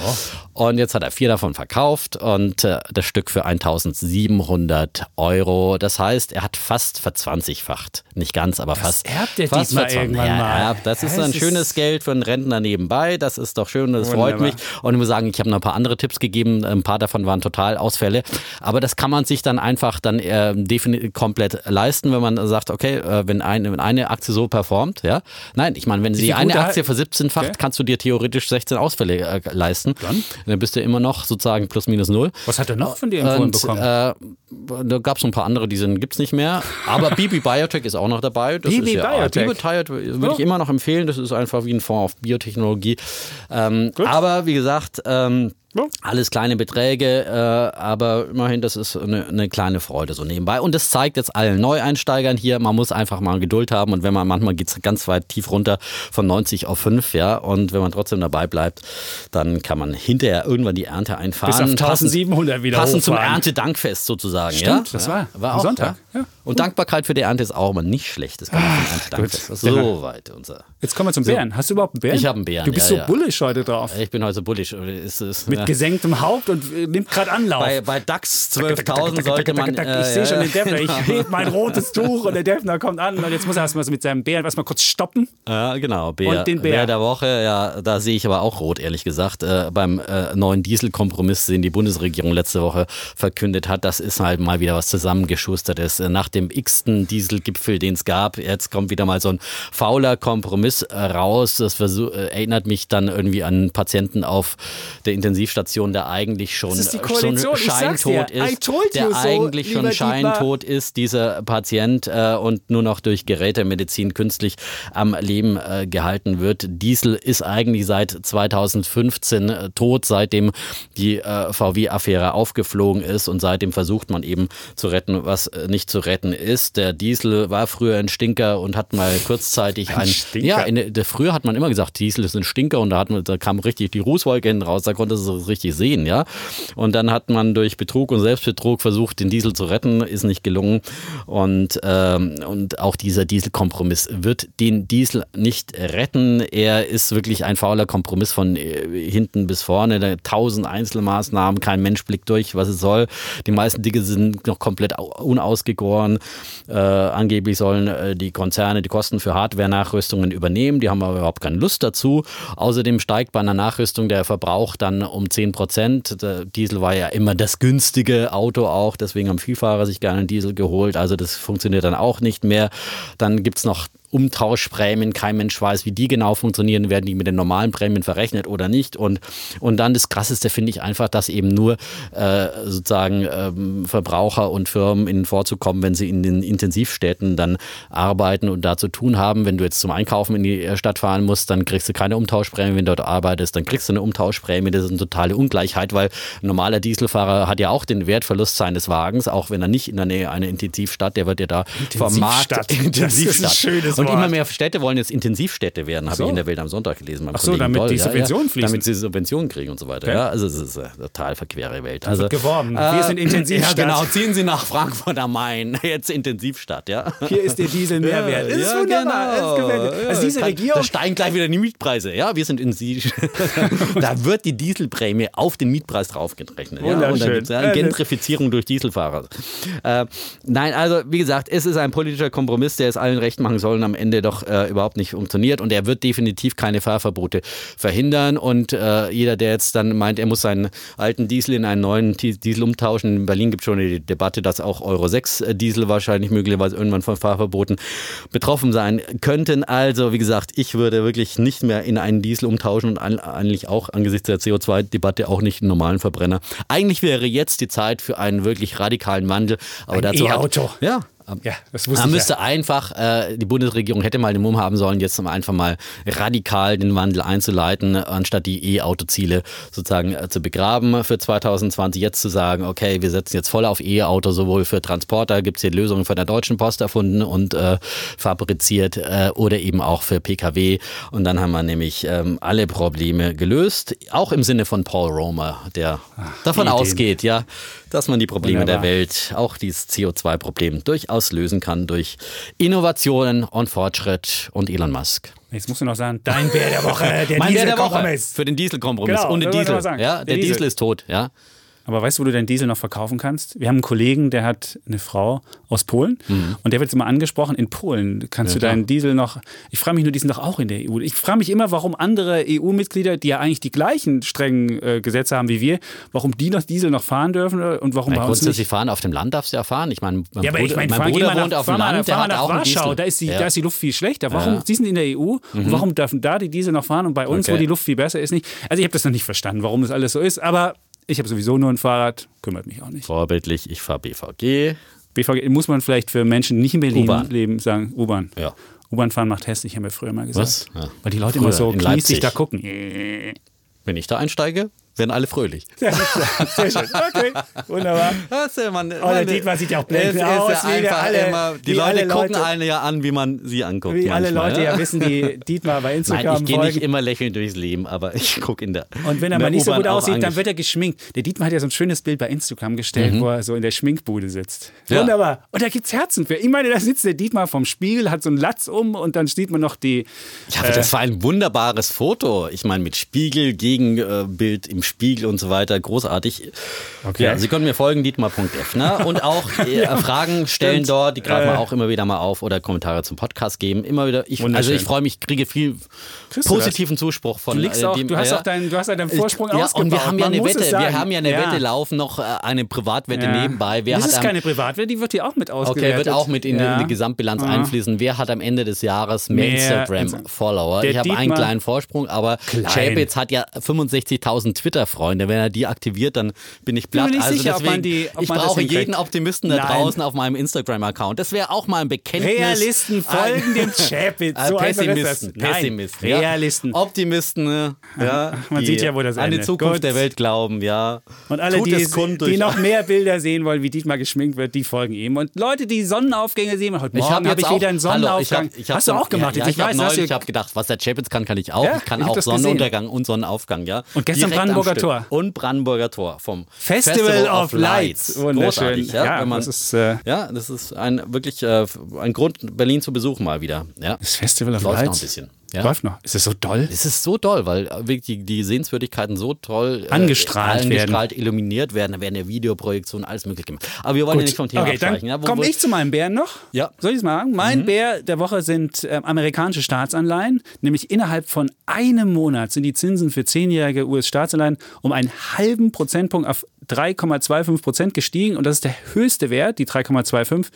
Und jetzt hat er vier davon verkauft und äh, das Stück für 1700 Euro. Das heißt, er hat fast verzwanzigfacht. Nicht ganz, aber fast. erbt er fast diesmal irgendwann ja, mal. Ja, das ist ein es schönes ist- Geld für einen Rentner nebenbei. Das ist doch schön, das freut Wunderbar. mich. Und ich muss sagen, ich habe noch ein paar andere Tipps gegeben. Ein paar davon waren total Ausfälle. Aber das kann man sich dann einfach dann äh, definitiv komplett leisten, wenn man sagt, okay, äh, wenn, eine, wenn eine Aktie so performt, ja. Nein, ich meine, wenn sie die eine Aktie versiebzehnfacht, Okay. kannst du dir theoretisch 16 Ausfälle äh, leisten. Dann? bist du immer noch sozusagen plus minus null. Was hat er noch von dir empfohlen Und bekommen? äh, da gab es ein paar andere, die sind, gibt's nicht mehr. Aber *laughs* BB Biotech ist auch noch dabei. Das BB ja, Biotech? BB Biotech würde ich Oh. immer noch empfehlen. Das ist einfach wie ein Fonds auf Biotechnologie. Ähm, aber wie gesagt, ähm, Ja. alles kleine Beträge, äh, aber immerhin, das ist eine, eine kleine Freude so nebenbei. Und das zeigt jetzt allen Neueinsteigern hier, man muss einfach mal Geduld haben und wenn man manchmal geht es ganz weit tief runter von 90 auf 5, ja, und wenn man trotzdem dabei bleibt, dann kann man hinterher irgendwann die Ernte einfahren. Bis auf 1700 wieder Passend zum. Erntedankfest sozusagen, Stimmt, ja. das war war auch Sonntag, Ja. ja. Und Dankbarkeit für die Ernte ist auch immer nicht schlecht. Das kann man ist so weit unser. Jetzt kommen wir zum Bären. Hast du überhaupt einen Bären? Ich habe einen Bären, Du bist so bullisch heute drauf. Ich bin heute so bullisch. Ist, ist, Mit. Gesenktem Haupt und äh, nimmt gerade Anlauf. Bei, bei DAX 12.000 sollte man. *laughs* Ich äh, sehe schon den Defner. Ich *laughs* genau. heb mein rotes Tuch und der Defner kommt an und jetzt muss er erstmal so mit seinem Bären erstmal kurz stoppen. Ja, genau. Bär, Und den Bär. der Woche, ja, da sehe ich aber auch rot, ehrlich gesagt. Äh, beim äh, neuen Dieselkompromiss, den die Bundesregierung letzte Woche verkündet hat, das ist halt mal wieder was zusammengeschustertes. Äh, Nach dem x-ten Dieselgipfel, den es gab, jetzt kommt wieder mal so ein fauler Kompromiss äh, raus. Das erinnert mich dann irgendwie an Patienten auf der Intensivstation, der eigentlich schon, schon dir. scheintot ist. Der so, eigentlich schon scheintot ist, dieser Patient, äh, und nur noch durch Gerätemedizin künstlich am Leben äh, gehalten wird. Diesel ist eigentlich seit 2015 äh, tot, seitdem die äh, VW-Affäre aufgeflogen ist und seitdem versucht man eben zu retten, was äh, nicht zu retten ist. Der Diesel war früher ein Stinker und hat mal kurzzeitig ein, Stinker? ja, in, der, früher hat man immer gesagt, Diesel ist ein Stinker und da, hat man, da kam richtig die Rußwolke hinten raus, da konnte es richtig sehen, ja. Und dann hat man durch Betrug und Selbstbetrug versucht, den Diesel zu retten, ist nicht gelungen. Und, ähm, und auch dieser Dieselkompromiss wird den Diesel nicht retten. Er ist wirklich ein fauler Kompromiss von äh, hinten bis vorne. Tausend Einzelmaßnahmen, kein Mensch blickt durch, was es soll. Die meisten Dinge sind noch komplett au- unausgegoren. Äh, angeblich sollen äh, die Konzerne die Kosten für Hardware-Nachrüstungen übernehmen. Die haben aber überhaupt keine Lust dazu. Außerdem steigt bei einer Nachrüstung der Verbrauch dann um 10 Prozent. Diesel war ja immer das günstige Auto auch. Deswegen haben Vielfahrer sich gerne einen Diesel geholt. Also das funktioniert dann auch nicht mehr. Dann gibt es noch Umtauschprämien. Kein Mensch weiß, wie die genau funktionieren. Werden die mit den normalen Prämien verrechnet oder nicht? Und, und dann das Krasseste finde ich einfach, dass eben nur äh, sozusagen ähm, Verbraucher und Firmen ihnen vorzukommen, wenn sie in den Intensivstädten dann arbeiten und da zu tun haben. Wenn du jetzt zum Einkaufen in die Stadt fahren musst, dann kriegst du keine Umtauschprämie. Wenn du dort arbeitest, dann kriegst du eine Umtauschprämie. Das ist eine totale Ungleichheit, weil ein normaler Dieselfahrer hat ja auch den Wertverlust seines Wagens, auch wenn er nicht in der Nähe einer Intensivstadt, der wird ja da vom Markt Intensivstadt. Das ist ein schönes und immer mehr Städte wollen jetzt Intensivstädte werden, habe so. ich in der Welt am Sonntag gelesen. Ach so, Kollegen damit Doll. die Subventionen ja, fließen. Damit sie Subventionen kriegen und so weiter. Ja, also es ist eine total verquere Welt. Also, geworben. Wir sind Intensivstadt. Ja, genau. Ziehen Sie nach Frankfurt am Main. *laughs* Jetzt Intensivstadt, ja. Hier ist der Diesel Mehrwert. Das ist Ja, wunderbar. genau. Also diese Da- Regierung. Da steigen gleich wieder die Mietpreise. Ja, wir sind in Sie. *laughs* da wird die Dieselprämie auf den Mietpreis draufgerechnet. Ja, und dann Wunderschön. gibt's ja Gentrifizierung durch Dieselfahrer. Äh, nein, also wie gesagt, es ist ein politischer Kompromiss, der es allen recht machen soll am Ende doch äh, überhaupt nicht funktioniert. Und er wird definitiv keine Fahrverbote verhindern. Und äh, jeder, der jetzt dann meint, er muss seinen alten Diesel in einen neuen Di- Diesel umtauschen, in Berlin gibt es schon die Debatte, dass auch Euro 6 Diesel wahrscheinlich möglicherweise irgendwann von Fahrverboten betroffen sein könnten. Also, wie gesagt, ich würde wirklich nicht mehr in einen Diesel umtauschen und eigentlich auch angesichts der CO2-Debatte auch nicht einen normalen Verbrenner. Eigentlich wäre jetzt die Zeit für einen wirklich radikalen Wandel. Aber Ein dazu E-Auto. ja, Ja, das wusste Man ich müsste ja. einfach, äh, die Bundesregierung hätte mal den Mumm haben sollen, jetzt um einfach mal radikal den Wandel einzuleiten, anstatt die E-Auto-Ziele sozusagen äh, zu begraben für 2020. Jetzt zu sagen, okay, wir setzen jetzt voll auf E-Auto, sowohl für Transporter, gibt es hier Lösungen von der Deutschen Post erfunden und äh, fabriziert äh, oder eben auch für Pkw. Und dann haben wir nämlich ähm, alle Probleme gelöst, auch im Sinne von Paul Romer, der davon Ideen. ausgeht, ja, dass man die Probleme Wunderbar. der Welt, auch dieses CO2-Problem, durchaus lösen kann durch Innovationen und Fortschritt und Elon Musk. Jetzt musst du noch sagen, dein Bär der Woche, der Mein Dieselkompromiss. für den Dieselkompromiss Genau, und den Diesel. Ja, Der der, Diesel. Diesel. ist tot, ja. Aber weißt du, wo du deinen Diesel noch verkaufen kannst? Wir haben einen Kollegen, der hat eine Frau aus Polen und der wird jetzt immer angesprochen, in Polen kannst du deinen Diesel noch, ich frage mich nur, die sind doch auch in der EU. Ich frage mich immer, warum andere EU-Mitglieder, die ja eigentlich die gleichen strengen äh, Gesetze haben wie wir, warum die noch Diesel noch fahren dürfen äh, und warum uns grundsätzlich nicht. fahren auf dem Land darfst du ja fahren. Ich meine, mein Ja, aber ich Bruder, mein geh Bruder mal wohnt nach, auf dem Land, der hat nach auch einen Warschau, Diesel. da ist, die, ja. da ist die Luft viel schlechter. Warum? Die sind in der EU und warum dürfen da die Diesel noch fahren und bei uns, wo Okay. die Luft viel besser ist, nicht? Also ich habe das noch nicht verstanden, warum das alles so ist, aber ich habe sowieso nur ein Fahrrad, kümmert mich auch nicht. Vorbildlich, ich fahre BVG. BVG muss man vielleicht für Menschen, die nicht in Berlin leben, sagen, U-Bahn. Ja. U-Bahn fahren macht hässlich, haben wir früher mal gesagt. Was? Ja. Weil die Leute Früher immer so kniesig da gucken. Wenn ich da einsteige, werden alle fröhlich. *laughs* Sehr schön. Okay, wunderbar. Das ist ja man, Oh, der Dietmar sieht ja auch blendend aus, wie der alle- die wie Leute alle gucken Leute- einen ja an, wie man sie anguckt. Wie alle manchmal, Leute ja. ja wissen, die *laughs* Dietmar bei Nein, Instagram ich gehe nicht immer lächelnd durchs Leben, aber ich gucke in der. Und wenn er mal nicht so gut aussieht, dann wird er geschminkt. Der Dietmar hat ja so ein schönes Bild bei Instagram gestellt, wo er so in der Schminkbude sitzt. Mhm. Ja. Wunderbar. Und da gibt's Herzen für. Ich meine, da sitzt der Dietmar vom Spiegel, hat so einen Latz um und dann sieht man noch die. Ja, aber das war ein wunderbares Foto. Ich meine, mit Spiegel, Gegenbild im Spiegel und so weiter. Großartig. Okay. Ja, Sie können mir folgen, Dietmar.defner. Und auch *laughs* äh, Fragen stellen stimmt. dort, die greifen Äh. wir auch immer wieder mal auf oder Kommentare zum Podcast geben. Immer wieder. Ich, also ich freue mich, kriege viel Kriegst positiven Zuspruch von Du, äh, auch, dem- du hast ja. auch deinen, du hast deinen Vorsprung ja, ausgebaut. und wir haben ja eine Wette, wir haben ja eine Ja. Wette laufen, noch äh, eine Privatwette Ja. nebenbei. Wer das hat ist am- keine Privatwette, die wird hier auch mit Okay, ausgewertet. wird auch mit in, die- Ja. in die Gesamtbilanz einfließen. Wer hat am Ende des Jahres mehr, Mehr Instagram-Follower? Ich habe einen kleinen Vorsprung, aber Klein. Chapitz hat ja 65.000 Twitter-Freunde. Wenn er die aktiviert, dann bin ich platt. nicht also sicher, ob deswegen, man die- ich brauche jeden Optimisten da Nein. draußen auf meinem Instagram-Account. Das wäre auch mal ein Bekenntnis. Realisten folgen dem *laughs* Chapitz. Äh, So Pessimisten, Pessimisten. Ja. Realisten. Optimisten, ne? ja. Man sieht ja, wo das An die. Zukunft Gut. der Welt glauben, ja. Und alle, Tut die, es kund durch die noch mehr Bilder sehen wollen, wie Dietmar geschminkt wird, die folgen ihm. Und Leute, die Sonnenaufgänge sehen, heute Ich Morgen habe ich wieder einen auch, hallo, ich Sonnenaufgang. hab, ich hast du auch gemacht? Ja, jetzt? ja, ich habe weiß, neulich gedacht, was der Chapitz kann, kann ich auch. Ich kann ich auch. Sonnenuntergang und Sonnenaufgang, ja. Und gestern Direkt am Brandenburger. Tor. Und Brandenburger Tor vom Festival of Lights. Wunderschön. Großartig, ja. Ja, man, das ist, äh, ja, das ist ein wirklich äh, ein Grund, Berlin zu besuchen mal wieder. Ja. Das Festival of Läuft Lights. noch ein bisschen. Ja. Läuft noch. Ist es so doll? Es ist so toll, weil äh, wirklich die, die Sehenswürdigkeiten so toll äh, Angestrahlt angestrahlt illuminiert werden. Da werden ja Videoprojektionen, alles möglich gemacht. Aber wir wollen ja nicht vom Thema okay, abweichen. Ja, komme ich zu meinem Bären noch. Ja. Soll ich es mal sagen? Mein Bär der Woche sind ähm, amerikanische Staatsanleihen. Nämlich innerhalb von einem Monat sind die Zinsen für zehnjährige US-Staatsanleihen um einen halben Prozentpunkt auf 3,25 Prozent gestiegen. Und das ist der höchste Wert, die 3,25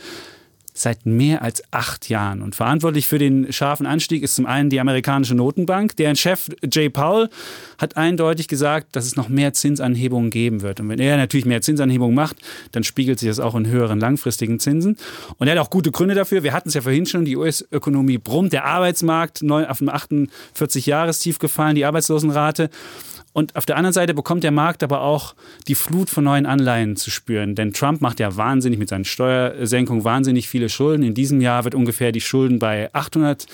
seit mehr als acht Jahren. Und verantwortlich für den scharfen Anstieg ist zum einen die amerikanische Notenbank. Deren Chef Jay Powell hat eindeutig gesagt, dass es noch mehr Zinsanhebungen geben wird. Und wenn er natürlich mehr Zinsanhebungen macht, dann spiegelt sich das auch in höheren langfristigen Zinsen. Und er hat auch gute Gründe dafür. Wir hatten es ja vorhin schon, die US-Ökonomie brummt, der Arbeitsmarkt auf dem 48-Jahrestief gefallen, die Arbeitslosenrate. Und auf der anderen Seite bekommt der Markt aber auch die Flut von neuen Anleihen zu spüren. Denn Trump macht ja wahnsinnig mit seinen Steuersenkungen wahnsinnig viele Schulden. In diesem Jahr wird ungefähr die Schulden bei 800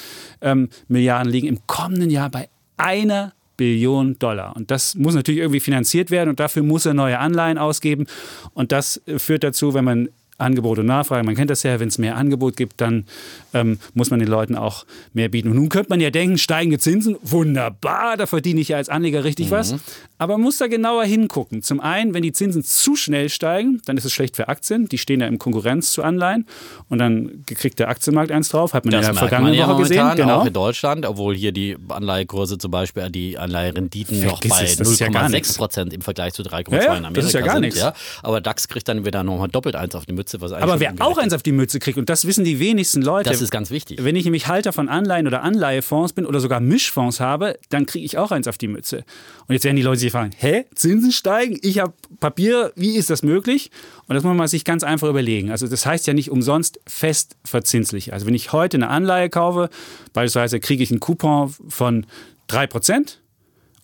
ähm, Milliarden liegen. Im kommenden Jahr bei einer Billion Dollar. Und das muss natürlich irgendwie finanziert werden und dafür muss er neue Anleihen ausgeben. Und das äh, führt dazu, wenn man Angebot und Nachfrage, man kennt das ja, wenn es mehr Angebot gibt, dann ähm, muss man den Leuten auch mehr bieten. Und nun könnte man ja denken, steigende Zinsen, wunderbar, da verdiene ich ja als Anleger richtig was. Aber man muss da genauer hingucken. Zum einen, wenn die Zinsen zu schnell steigen, dann ist es schlecht für Aktien. Die stehen ja in Konkurrenz zu Anleihen. Und dann kriegt der Aktienmarkt eins drauf, hat man Das in der vergangenen ja Woche gesehen. Genau. auch in Deutschland, obwohl hier die Anleihekurse zum Beispiel, die Anleiherenditen noch bei es, das ist ja gar 0,6 nichts. Prozent im Vergleich zu 3,2 Ja, ja, in Amerika das ist ja gar sind. nichts. Ja. Aber DAX kriegt dann wieder nochmal doppelt eins auf die Mütze. Mütze. Was Aber wer auch eins auf die Mütze kriegt, und das wissen die wenigsten Leute. Das ist ganz wichtig. Wenn ich nämlich Halter von Anleihen oder Anleihefonds bin oder sogar Mischfonds habe, dann kriege ich auch eins auf die Mütze. Und jetzt werden die Leute sich fragen, hä, Zinsen steigen? Ich habe Papier, wie ist das möglich? Und das muss man sich ganz einfach überlegen. Also das heißt ja nicht umsonst fest verzinslich. Also wenn ich heute eine Anleihe kaufe, beispielsweise kriege ich einen Coupon von 3%,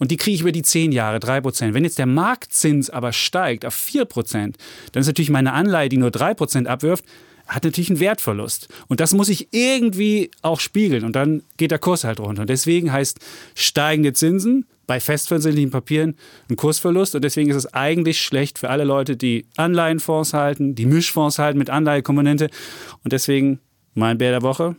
und die kriege ich über die 10 Jahre 3%. Wenn jetzt der Marktzins aber steigt auf 4%, dann ist natürlich meine Anleihe, die nur 3% abwirft, hat natürlich einen Wertverlust. Und das muss ich irgendwie auch spiegeln. Und dann geht der Kurs halt runter. Und deswegen heißt steigende Zinsen bei festverzinslichen Papieren ein Kursverlust. Und deswegen ist es eigentlich schlecht für alle Leute, die Anleihenfonds halten, die Mischfonds halten mit Anleihekomponente. Und deswegen mein Bär der Woche,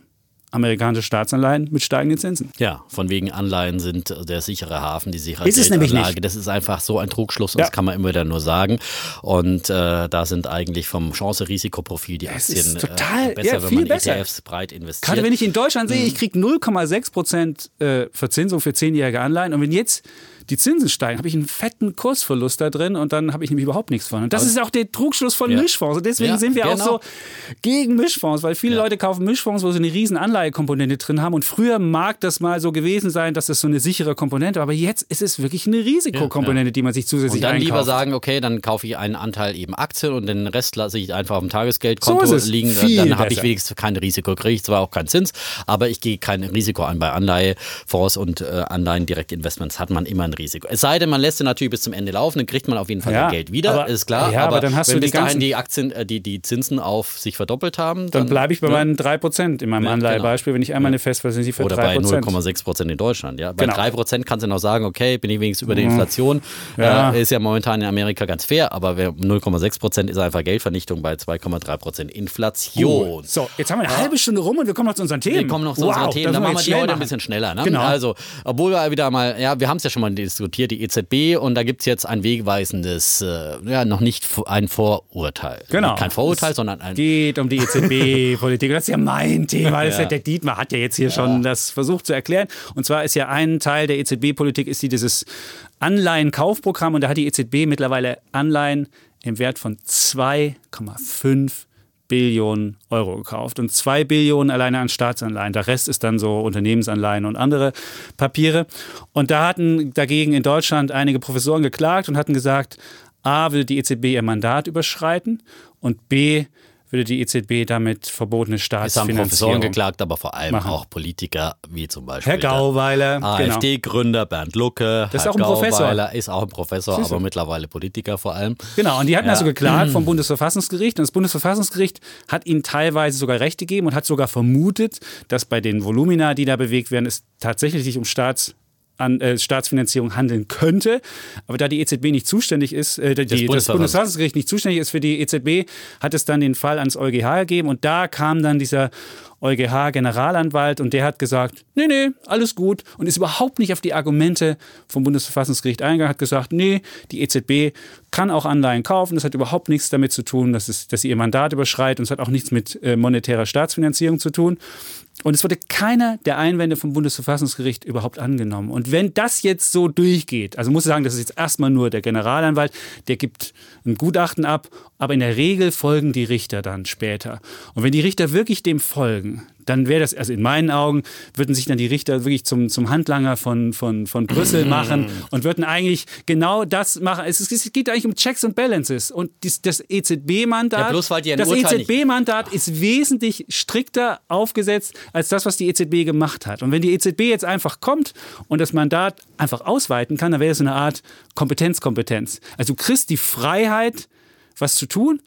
amerikanische Staatsanleihen mit steigenden Zinsen. Ja, von wegen Anleihen sind der sichere Hafen, die sichere ist es nämlich nicht. Das ist einfach so ein Trugschluss, ja. das kann man immer wieder nur sagen. Und äh, da sind eigentlich vom Chance-Risikoprofil die das Aktien total, äh, besser, ja, wenn man besser. ETFs breit investiert. Gerade wenn ich in Deutschland sehe, ich kriege 0,6 Prozent äh, Verzinsung für zehnjährige Anleihen und wenn jetzt die Zinsen steigen, habe ich einen fetten Kursverlust da drin und dann habe ich nämlich überhaupt nichts von. Und das also, ist auch der Trugschluss von ja. Mischfonds. Und deswegen ja, sind wir genau. auch so gegen Mischfonds, weil viele ja. Leute kaufen Mischfonds, wo sie eine riesen Anleihekomponente drin haben. Und früher mag das mal so gewesen sein, dass das so eine sichere Komponente, aber jetzt ist es wirklich eine Risikokomponente, die man sich zusätzlich Und dann einkauft. lieber sagen, okay, dann kaufe ich einen Anteil eben Aktien und den Rest lasse ich einfach auf dem Tagesgeldkonto so liegen. Viel dann habe ich wenigstens kein Risiko, kriege ich zwar auch keinen Zins, aber ich gehe kein Risiko an. Bei Anleihefonds und äh, Anleihen Direktinvestments hat man immer ein Risiko. Es sei denn, man lässt den natürlich bis zum Ende laufen, dann kriegt man auf jeden Fall ja, Geld wieder, aber, ist klar. Ja, aber, aber dann hast wenn du bis die dahin die Aktien, äh, die, die Zinsen auf sich verdoppelt haben, dann, dann bleibe ich bei ne? meinen 3% in meinem ja, Anleihebeispiel, genau. wenn ich einmal eine Festverzinsung für Oder 3%. bei 0,6% in Deutschland. Ja? Bei genau. 3% kannst du noch sagen, okay, bin ich wenigstens über der Inflation. Ja. Äh, ist ja momentan in Amerika ganz fair, aber 0,6% ist einfach Geldvernichtung bei 2,3% Inflation. Uh. So, jetzt haben wir eine halbe Stunde rum und wir kommen noch zu unseren Themen. Wir kommen noch zu wow, unseren Themen. Dann machen wir die heute ein bisschen schneller. Ne? Genau. Also, obwohl wir wieder mal, ja, wir haben es ja schon mal diskutiert, die EZB und da gibt es jetzt ein wegweisendes, äh, ja, noch nicht ein Vorurteil. Genau. Kein Vorurteil, sondern ein. Es geht um die EZB-Politik. Das ist ja mein *laughs* Thema. Das ja. Der Dietmar hat ja jetzt hier ja. schon das versucht zu erklären. Und zwar ist ja ein Teil der EZB-Politik ist die dieses Anleihenkaufprogramm und da hat die EZB mittlerweile Anleihen im Wert von 2,5 Billionen Euro gekauft und 2 Billionen alleine an Staatsanleihen. Der Rest ist dann so Unternehmensanleihen und andere Papiere. Und da hatten dagegen in Deutschland einige Professoren geklagt und hatten gesagt, A, will die EZB ihr Mandat überschreiten und B, würde die EZB damit verbotene Staatsfinanzierung Es haben Professoren geklagt, aber vor allem machen. auch Politiker, wie zum Beispiel Herr Gauweiler, AfD-Gründer Bernd Lucke. Das ist Herr auch ein Professor. Gauweiler ist auch ein Professor, aber mittlerweile Politiker vor allem. Genau, und die hatten Ja. also geklagt vom *clears throat* Bundesverfassungsgericht. Und das Bundesverfassungsgericht hat ihnen teilweise sogar Recht gegeben und hat sogar vermutet, dass bei den Volumina, die da bewegt werden, es tatsächlich sich um Staats an äh, Staatsfinanzierung handeln könnte. Aber da die EZB nicht zuständig ist, äh, die, das, Bundesverfassungsgericht. Bundesverfassungsgericht nicht zuständig ist für die EZB, hat es dann den Fall ans EuGH gegeben und da kam dann dieser EuGH-Generalanwalt und der hat gesagt, nee, nee, alles gut und ist überhaupt nicht auf die Argumente vom Bundesverfassungsgericht eingegangen, hat gesagt, nee, die EZB kann auch Anleihen kaufen, das hat überhaupt nichts damit zu tun, dass, es, dass sie ihr Mandat überschreitet und es hat auch nichts mit äh, monetärer Staatsfinanzierung zu tun. Und es wurde keiner der Einwände vom Bundesverfassungsgericht überhaupt angenommen. Und wenn das jetzt so durchgeht, also muss ich sagen, das ist jetzt erstmal nur der Generalanwalt, der gibt ein Gutachten ab, aber in der Regel folgen die Richter dann später. Und wenn die Richter wirklich dem folgen, dann wäre das, also in meinen Augen, würden sich dann die Richter wirklich zum, zum Handlanger von, von, von Brüssel machen und würden eigentlich genau das machen. Es, es geht eigentlich um Checks and Balances. Und dies, das EZB-Mandat, Ja, bloß weil die ein das EZB-Mandat ist wesentlich strikter aufgesetzt als das, was die EZB gemacht hat. Und wenn die EZB jetzt einfach kommt und das Mandat einfach ausweiten kann, dann wäre das so eine Art Kompetenzkompetenz. Also du kriegst die Freiheit, was zu tun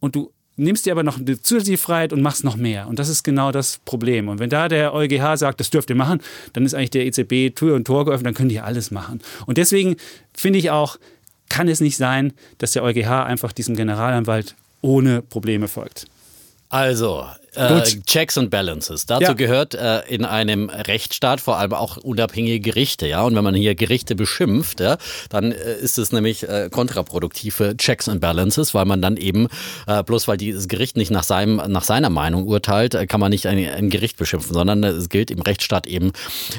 und du nimmst dir aber noch eine zusätzliche Freiheit und machst noch mehr. Und das ist genau das Problem. Und wenn da der EuGH sagt, das dürft ihr machen, dann ist eigentlich der EZB Tür und Tor geöffnet, dann können die alles machen. Und deswegen finde ich auch, kann es nicht sein, dass der EuGH einfach diesem Generalanwalt ohne Probleme folgt. Also, Äh, Checks and Balances. Dazu Ja. gehört äh, in einem Rechtsstaat vor allem auch unabhängige Gerichte, ja. Und wenn man hier Gerichte beschimpft, ja, dann äh, ist es nämlich äh, kontraproduktiv für Checks and Balances, weil man dann eben äh, bloß weil dieses Gericht nicht nach seinem nach seiner Meinung urteilt, äh, kann man nicht ein, ein Gericht beschimpfen, sondern es gilt im Rechtsstaat eben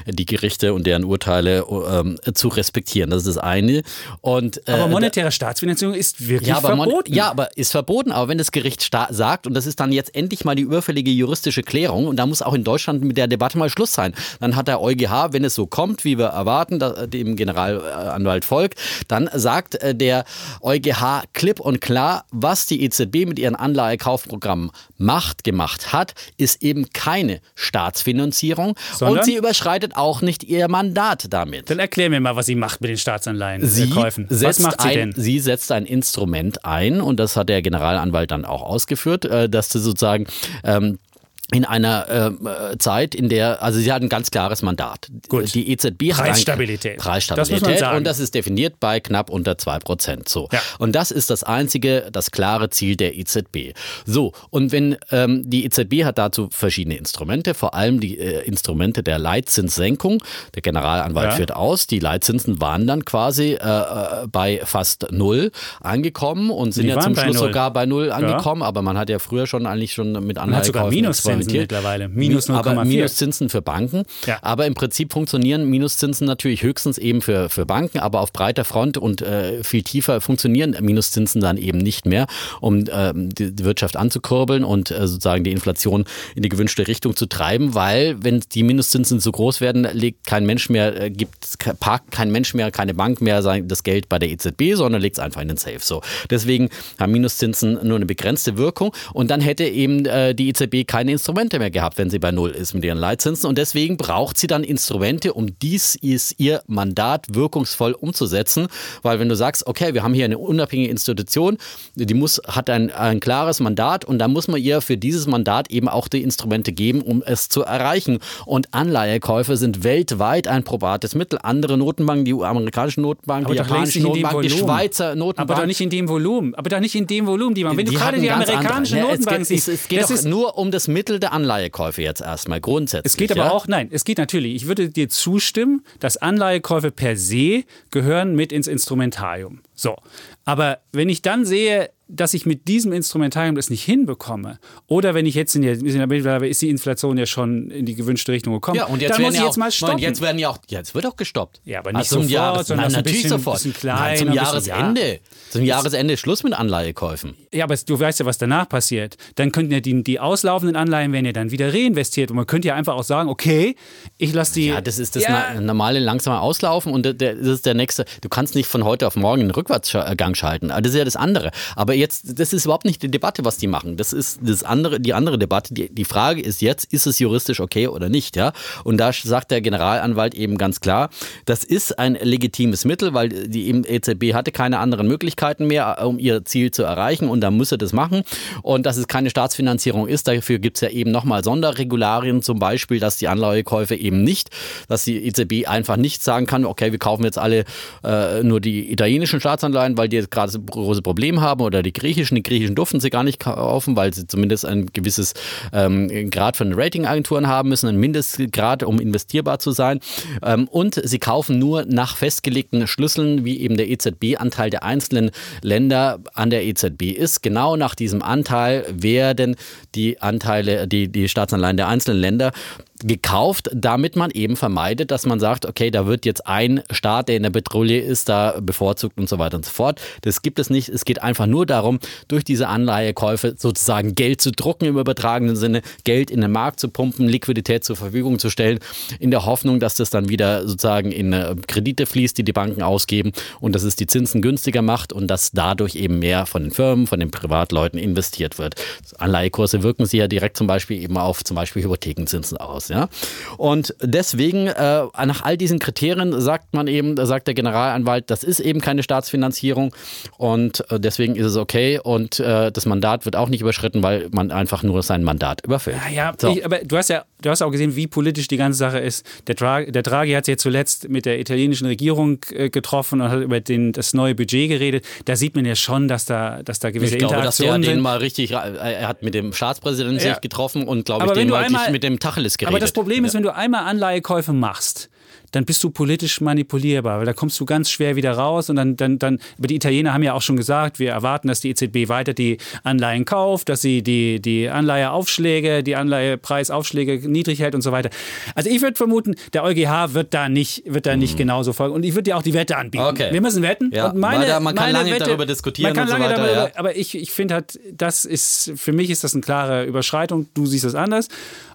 die Gerichte und deren Urteile ähm, zu respektieren. Das ist das eine. Und Aber monetäre Staatsfinanzierung ist wirklich ja, verboten. ja, aber ist verboten. Aber wenn das Gericht sagt, und das ist dann jetzt endlich mal die überfällige juristische Klärung, und da muss auch in Deutschland mit der Debatte mal Schluss sein. Dann hat der EuGH, wenn es so kommt, wie wir erwarten, dem Generalanwalt folgt, dann sagt äh, der EuGH klipp und klar, was die EZB mit ihren Anleihekaufprogrammen macht, gemacht hat, ist eben keine Staatsfinanzierung Sondern? und sie überschreitet auch nicht ihr Mandat damit. Dann erklär mir mal, was sie macht mit den Staatsanleihen Sie äh, Käufen. Was setzt macht sie ein, denn? Sie setzt ein Instrument ein und das hat der Generalanwalt dann auch ausgeführt, äh, dass sie sozusagen ähm, in einer ähm, äh, Zeit, in der, also sie hat ein ganz klares Mandat. Gut. Die EZB hat ein- Preisstabilität. Preisstabilität. Das muss man sagen. Und das ist definiert bei knapp unter 2%. So. Ja. Und das ist das einzige, das klare Ziel der EZB. So, und wenn ähm, die EZB hat dazu verschiedene Instrumente, vor allem die äh, Instrumente der Leitzinssenkung. Der Generalanwalt Ja. führt aus, die Leitzinsen waren dann quasi äh, äh, bei fast null angekommen und sind Die ja zum Schluss null. sogar bei null angekommen, aber man hat ja früher schon eigentlich schon mit hat experimentiert. mittlerweile. Minus aber 0,4. Minuszinsen für Banken. Ja. Aber im Prinzip funktionieren Minuszinsen natürlich höchstens eben für, für Banken, aber auf breiter Front und äh, viel tiefer funktionieren Minuszinsen dann eben nicht mehr, um ähm, die, die Wirtschaft anzukurbeln und äh, sozusagen die Inflation in die gewünschte Richtung zu treiben, weil wenn die Minuszinsen zu groß werden, legt kein Mensch mehr, äh, gibt parkt kein Mensch mehr, keine Bank mehr sein, das Geld bei der EZB, sondern legt es einfach in den Safe. So. Deswegen haben Minuszinsen nur eine begrenzte Wirkung und dann hätte eben äh, die EZB keine Instrumente mehr gehabt, wenn sie bei Null ist mit ihren Leitzinsen. Und deswegen braucht sie dann Instrumente, um dies ist ihr Mandat wirkungsvoll umzusetzen. Weil wenn du sagst, okay, wir haben hier eine unabhängige Institution, die muss, hat ein, ein klares Mandat und dann muss man ihr für dieses Mandat eben auch die Instrumente geben, um es zu erreichen. Und Anleihekäufe sind weltweit ein probates Mittel. Andere Notenbanken, die amerikanischen Notenbanken, Aber die doch längst japanische nicht in dem Notenbank, die. Schweizer Notenbank. Aber doch nicht in dem Volumen. Aber doch nicht in dem Volumen, die man. Wenn du Die gerade hatten die ganz amerikanische andere. Ja, Notenbank es geht, siehst, es, es geht das doch ist nur um das Mittel der Anleihekäufe jetzt erstmal grundsätzlich. Es geht aber ja? auch, nein, es geht natürlich. Ich würde dir zustimmen, dass Anleihekäufe per se gehören mit ins Instrumentarium. So. Aber wenn ich dann sehe, dass ich mit diesem Instrumentarium das nicht hinbekomme, oder wenn ich jetzt in der, ja mittlerweile ist die Inflation ja schon in die gewünschte Richtung gekommen, Ja, und jetzt dann werden muss ich ja jetzt auch, mal stoppen. Moment, jetzt werden ja auch, ja, jetzt wird auch gestoppt. Ja, aber nicht Also sofort, Jahres, sondern nein, natürlich bisschen- sofort. bisschen nein, kleiner, zum bisschen- Jahresende. Zum Jahresende Schluss mit Anleihekäufen. Ja, aber du weißt ja, was danach passiert. Dann könnten ja die, die auslaufenden Anleihen werden ja dann wieder reinvestiert. Und man könnte ja einfach auch sagen, okay, ich lasse die. Ja, das ist das Ja. na- normale langsame Auslaufen und der, der, das ist der nächste. Du kannst nicht von heute auf morgen einen Rückwärtsgang schalten. Das ist ja das andere. Aber jetzt, das ist überhaupt nicht die Debatte, was die machen. Das ist das andere, die andere Debatte. Die, die Frage ist jetzt, ist es juristisch okay oder nicht? Ja? Und da sagt der Generalanwalt eben ganz klar, das ist ein legitimes Mittel, weil die EZB hatte keine anderen Möglichkeiten mehr, um ihr Ziel zu erreichen und da muss er das machen. Und dass es keine Staatsfinanzierung ist, dafür gibt es ja eben nochmal Sonderregularien, zum Beispiel, dass die Anleihekäufe eben nicht, dass die EZB einfach nicht sagen kann, okay, wir kaufen jetzt alle äh, nur die italienischen Staatsanleihen, weil die jetzt gerade große Probleme haben oder die griechischen, die griechischen durften sie gar nicht kaufen, weil sie zumindest ein gewisses ähm, Grad von Ratingagenturen haben müssen, ein Mindestgrad, um investierbar zu sein. Ähm, und sie kaufen nur nach festgelegten Schlüsseln, wie eben der EZB-Anteil der einzelnen Länder an der EZB ist. Genau nach diesem Anteil werden die Anteile, die, die Staatsanleihen der einzelnen Länder gekauft, damit man eben vermeidet, dass man sagt, okay, da wird jetzt ein Staat, der in der Petrouille ist, da bevorzugt und so weiter und so fort. Das gibt es nicht. Es geht einfach nur darum, durch diese Anleihekäufe sozusagen Geld zu drucken im übertragenen Sinne, Geld in den Markt zu pumpen, Liquidität zur Verfügung zu stellen, in der Hoffnung, dass das dann wieder sozusagen in äh, Kredite fließt, die die Banken ausgeben und dass es die Zinsen günstiger macht und dass dadurch eben mehr von den Firmen, von den Privatleuten investiert wird. Anleihekurse wirken sich ja direkt zum Beispiel eben auf zum Beispiel Hypothekenzinsen aus. Ja? Und deswegen, äh, nach all diesen Kriterien sagt man eben, sagt der Generalanwalt, das ist eben keine Staatsfinanzierung und äh, deswegen ist es okay und äh, das Mandat wird auch nicht überschritten, weil man einfach nur sein Mandat überfüllt. Ja, ja So. ich, aber du hast ja du hast auch gesehen, wie politisch die ganze Sache ist. Der, Dra der Draghi hat sich jetzt zuletzt mit der italienischen Regierung äh, getroffen und hat über den, das neue Budget geredet. Da sieht man ja schon, dass da, dass da gewisse Ich glaube, dass der Interaktionen den mal richtig, er hat mit dem Staatspräsidenten Ja. sich getroffen und glaube ich, den mal einmal- mit dem Tacheles geredet. Aber das Problem ist, wenn du einmal Anleihekäufe machst, dann bist du politisch manipulierbar, weil da kommst du ganz schwer wieder raus und dann, dann, dann, aber die Italiener haben ja auch schon gesagt, wir erwarten, dass die EZB weiter die Anleihen kauft, dass sie die, die Anleiheaufschläge, die Anleihepreisaufschläge niedrig hält und so weiter. Also ich würde vermuten, der EuGH wird da nicht, wird da nicht genauso folgen und ich würde dir auch die Wette anbieten. Mhm. Okay. Wir müssen wetten. Ja, und meine, da- man kann lange Wette, darüber diskutieren Man kann und so lange weiter, darüber, ja. aber ich, ich finde halt, das ist, für mich ist das eine klare Überschreitung. Du siehst das anders.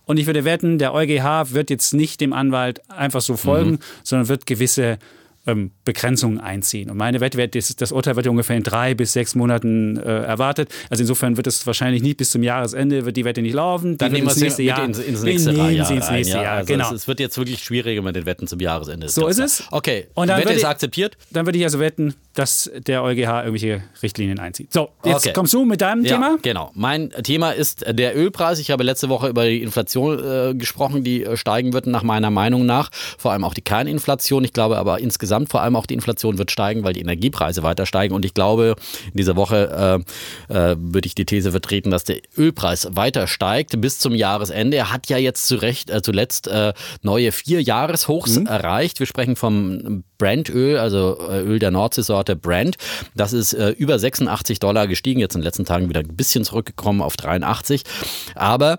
Und ich würde wetten, der EuGH wird jetzt nicht dem Anwalt einfach so folgen, Mhm. sondern wird gewisse ähm, Begrenzungen einziehen. Und meine Wette, das, das Urteil wird ja ungefähr in drei bis sechs Monaten äh, erwartet. Also insofern wird es wahrscheinlich nicht bis zum Jahresende, wird die Wette nicht laufen. Dann nehmen wir nächste Jahr. ins, ins nächste nehmen Jahr sie ins nächste Ja, Jahr, also genau. es, es wird jetzt wirklich schwieriger mit den Wetten zum Jahresende. So ist es. Okay, Und dann Wette würde ist ich- akzeptiert. Dann würde ich also wetten, dass der EuGH irgendwelche Richtlinien einzieht. So, jetzt Okay. kommst du mit deinem Ja, Thema. genau. Mein Thema ist der Ölpreis. Ich habe letzte Woche über die Inflation äh, gesprochen, die äh, steigen wird, nach meiner Meinung nach. Vor allem auch die Kerninflation. Ich glaube aber insgesamt vor allem auch die Inflation wird steigen, weil die Energiepreise weiter steigen. Und ich glaube, in dieser Woche äh, äh, würde ich die These vertreten, dass der Ölpreis weiter steigt bis zum Jahresende. Er hat ja jetzt zurecht, äh, zuletzt äh, neue Vierjahreshochs erreicht. Wir sprechen vom Brandöl, also äh, Öl der Nordseesorte Brand. Das ist äh, über 86 Dollar gestiegen, jetzt in den letzten Tagen wieder ein bisschen zurückgekommen auf 83. Aber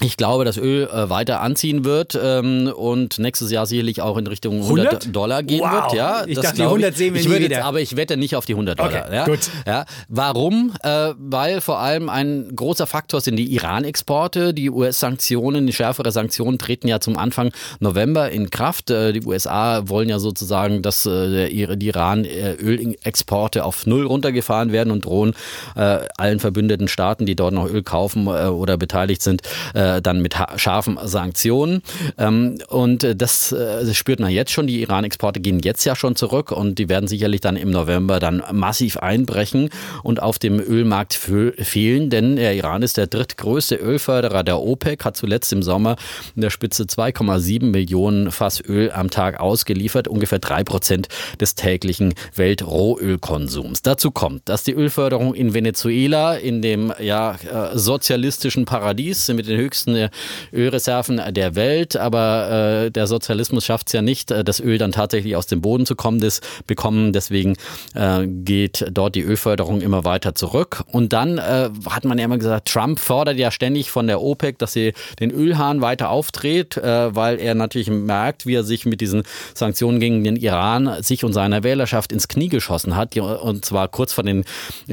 ich glaube, dass Öl äh, weiter anziehen wird ähm, und nächstes Jahr sicherlich auch in Richtung 100, 100? Dollar gehen Wow. wird. Ja, Ich dachte, die glaube 100 sehen wir ich nie wieder. Jetzt, aber ich wette nicht auf die 100 Dollar. Okay, ja? gut. Ja. Warum? Äh, weil vor allem ein großer Faktor sind die Iran-Exporte. Die US-Sanktionen, die schärfere Sanktionen treten ja zum Anfang November in Kraft. Äh, die USA wollen ja sozusagen, dass äh, der, ihre- die Iran-Ölexporte auf Null runtergefahren werden und drohen äh, allen verbündeten Staaten, die dort noch Öl kaufen äh, oder beteiligt sind, äh, dann mit ha- scharfen Sanktionen. Ähm, und äh, das, äh, das spürt man jetzt schon. Die Iran-Exporte gehen jetzt ja schon zurück und die werden sicherlich dann im November dann massiv einbrechen und auf dem Ölmarkt fehlen, denn der Iran ist der drittgrößte Ölförderer der OPEC, hat zuletzt im Sommer in der Spitze 2,7 Millionen Fass Öl am Tag ausgeliefert, ungefähr drei Prozent des täglichen Weltrohölkonsums. Dazu kommt, dass die Ölförderung in Venezuela, in dem ja, äh, sozialistischen Paradies mit den höchsten äh, Ölreserven der Welt, aber äh, der Sozialismus schafft es ja nicht, äh, das Öl dann tatsächlich aus dem Boden zu kommen, das bekommen. Deswegen äh, geht dort die Ölförderung immer weiter zurück. Und dann äh, hat man ja immer gesagt, Trump fordert ja ständig von der OPEC, dass sie den Ölhahn weiter aufdreht, äh, weil er natürlich merkt, wie er sich mit diesen Sanktionen gegen den Iran sich und seiner Wählerschaft ins Knie geschossen hat. Und zwar kurz vor den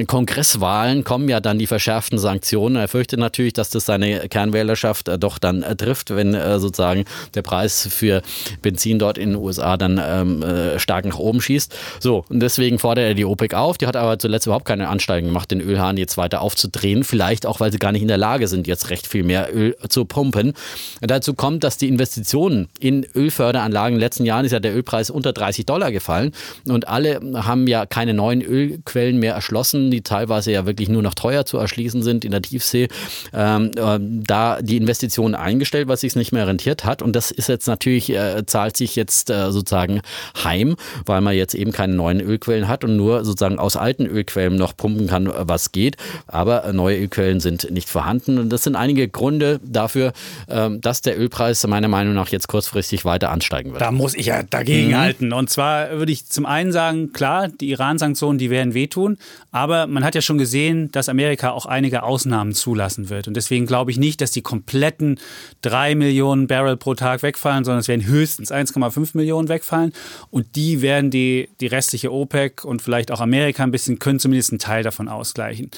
Kongresswahlen kommen ja dann die verschärften Sanktionen. Er fürchtet natürlich, dass das seine Kernwählerschaft äh, doch dann äh, trifft, wenn äh, sozusagen der Preis für Benzin dort in den USA dann ähm, äh, stark nach oben schießt. So, und deswegen fordert er die OPEC auf. Die hat aber zuletzt überhaupt keine Ansteigen gemacht, den Ölhahn jetzt weiter aufzudrehen. Vielleicht auch, weil sie gar nicht in der Lage sind, jetzt recht viel mehr Öl zu pumpen. Dazu kommt, dass die Investitionen in Ölförderanlagen in den letzten Jahren ist ja der Ölpreis unter 30 Dollar gefallen und alle haben ja keine neuen Ölquellen mehr erschlossen, die teilweise ja wirklich nur noch teuer zu erschließen sind in der Tiefsee. Ähm, äh, da die Investitionen eingestellt, was sich nicht mehr rentiert hat und das ist jetzt natürlich, äh, zahlt sich jetzt äh, sozusagen heim, weil man jetzt eben keine neuen Ölquellen hat und nur sozusagen aus alten Ölquellen noch pumpen kann, was geht. Aber äh, neue Ölquellen sind nicht vorhanden und das sind einige Gründe dafür, ähm, dass der Ölpreis meiner Meinung nach jetzt kurzfristig weiter ansteigen wird. Da muss ich ja dagegen halten. Und zwar würde ich zum einen sagen, klar, die Iran-Sanktionen, die werden wehtun, aber man hat ja schon gesehen, dass Amerika auch einige Ausnahmen zulassen wird. Und deswegen glaube ich nicht, dass die kompletten drei Millionen Barrel pro Tag wegfallen, sondern es werden höchstens 1,5 Millionen wegfallen. Und die werden die, die restliche OPEC und vielleicht auch Amerika ein bisschen, können zumindest einen Teil davon ausgleichen.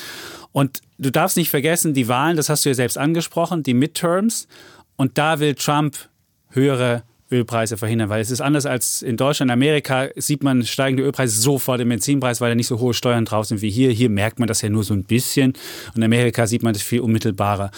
Und du darfst nicht vergessen, die Wahlen, das hast du ja selbst angesprochen, die Midterms. Und da will Trump höhere Ölpreise verhindern, weil es ist anders als in Deutschland, in Amerika sieht man steigende Ölpreise sofort im Benzinpreis, weil da nicht so hohe Steuern drauf sind wie hier. Hier merkt man das ja nur so ein bisschen und in Amerika sieht man das viel unmittelbarer.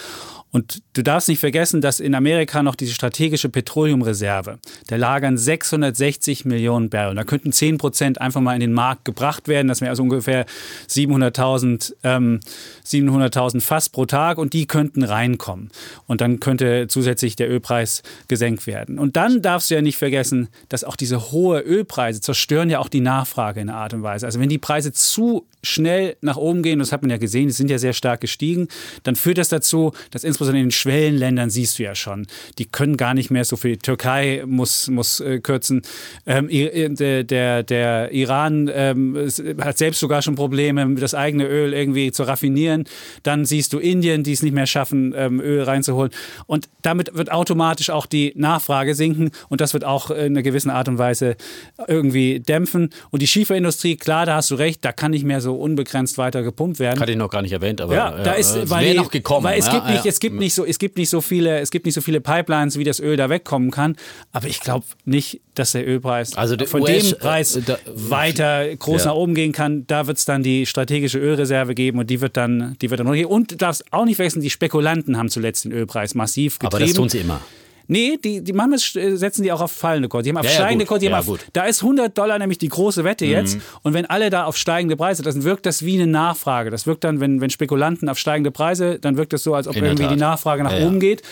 Und du darfst nicht vergessen, dass in Amerika noch diese strategische Petroleumreserve, da lagern 660 Millionen Barrel. Da könnten 10 Prozent einfach mal in den Markt gebracht werden. Das wäre also ungefähr 700.000 ähm, 700.000 Fass pro Tag und die könnten reinkommen. Und dann könnte zusätzlich der Ölpreis gesenkt werden. Und dann darfst du ja nicht vergessen, dass auch diese hohe Ölpreise zerstören ja auch die Nachfrage in einer Art und Weise. Also wenn die Preise zu schnell nach oben gehen, das hat man ja gesehen, die sind ja sehr stark gestiegen, dann führt das dazu, dass insbesondere in den Schwellenländern siehst du ja schon, die können gar nicht mehr so viel. Die Türkei muss, muss äh, kürzen. Ähm, äh, der, der, der Iran ähm, hat selbst sogar schon Probleme, das eigene Öl irgendwie zu raffinieren. Dann siehst du Indien, die es nicht mehr schaffen, ähm, Öl reinzuholen. Und damit wird automatisch auch die Nachfrage sinken und das wird auch in einer gewissen Art und Weise irgendwie dämpfen. Und die Schieferindustrie, klar, da hast du recht, da kann nicht mehr so unbegrenzt weiter gepumpt werden. Hatte ich noch gar nicht erwähnt, aber ja, da ist, äh, weil wäre noch gekommen. Weil es ja, gibt nicht, ja. es gibt nicht so, es gibt nicht so viele, es gibt nicht so viele Pipelines, wie das Öl da wegkommen kann. Aber ich glaube nicht, dass der Ölpreis Also der von US dem Preis äh, da- weiter groß Ja. nach oben gehen kann. Da wird es dann die strategische Ölreserve geben und die wird dann, die wird dann hochgehen. Und du darfst auch nicht vergessen, die Spekulanten haben zuletzt den Ölpreis massiv getrieben. aber das tun sie immer. Nee, die, die machen das, äh, setzen die auch auf fallende Kurse. Die haben auf Ja, ja, steigende gut. Kurse. Die haben Ja, auf. Mhm. Da ist 100 Dollar nämlich die große Wette jetzt. Und wenn alle da auf steigende Preise, dann wirkt das wie eine Nachfrage. Das wirkt dann, wenn, wenn Spekulanten auf steigende Preise, dann wirkt das so, als ob In irgendwie die. Nachfrage nach Ja, ja. oben geht.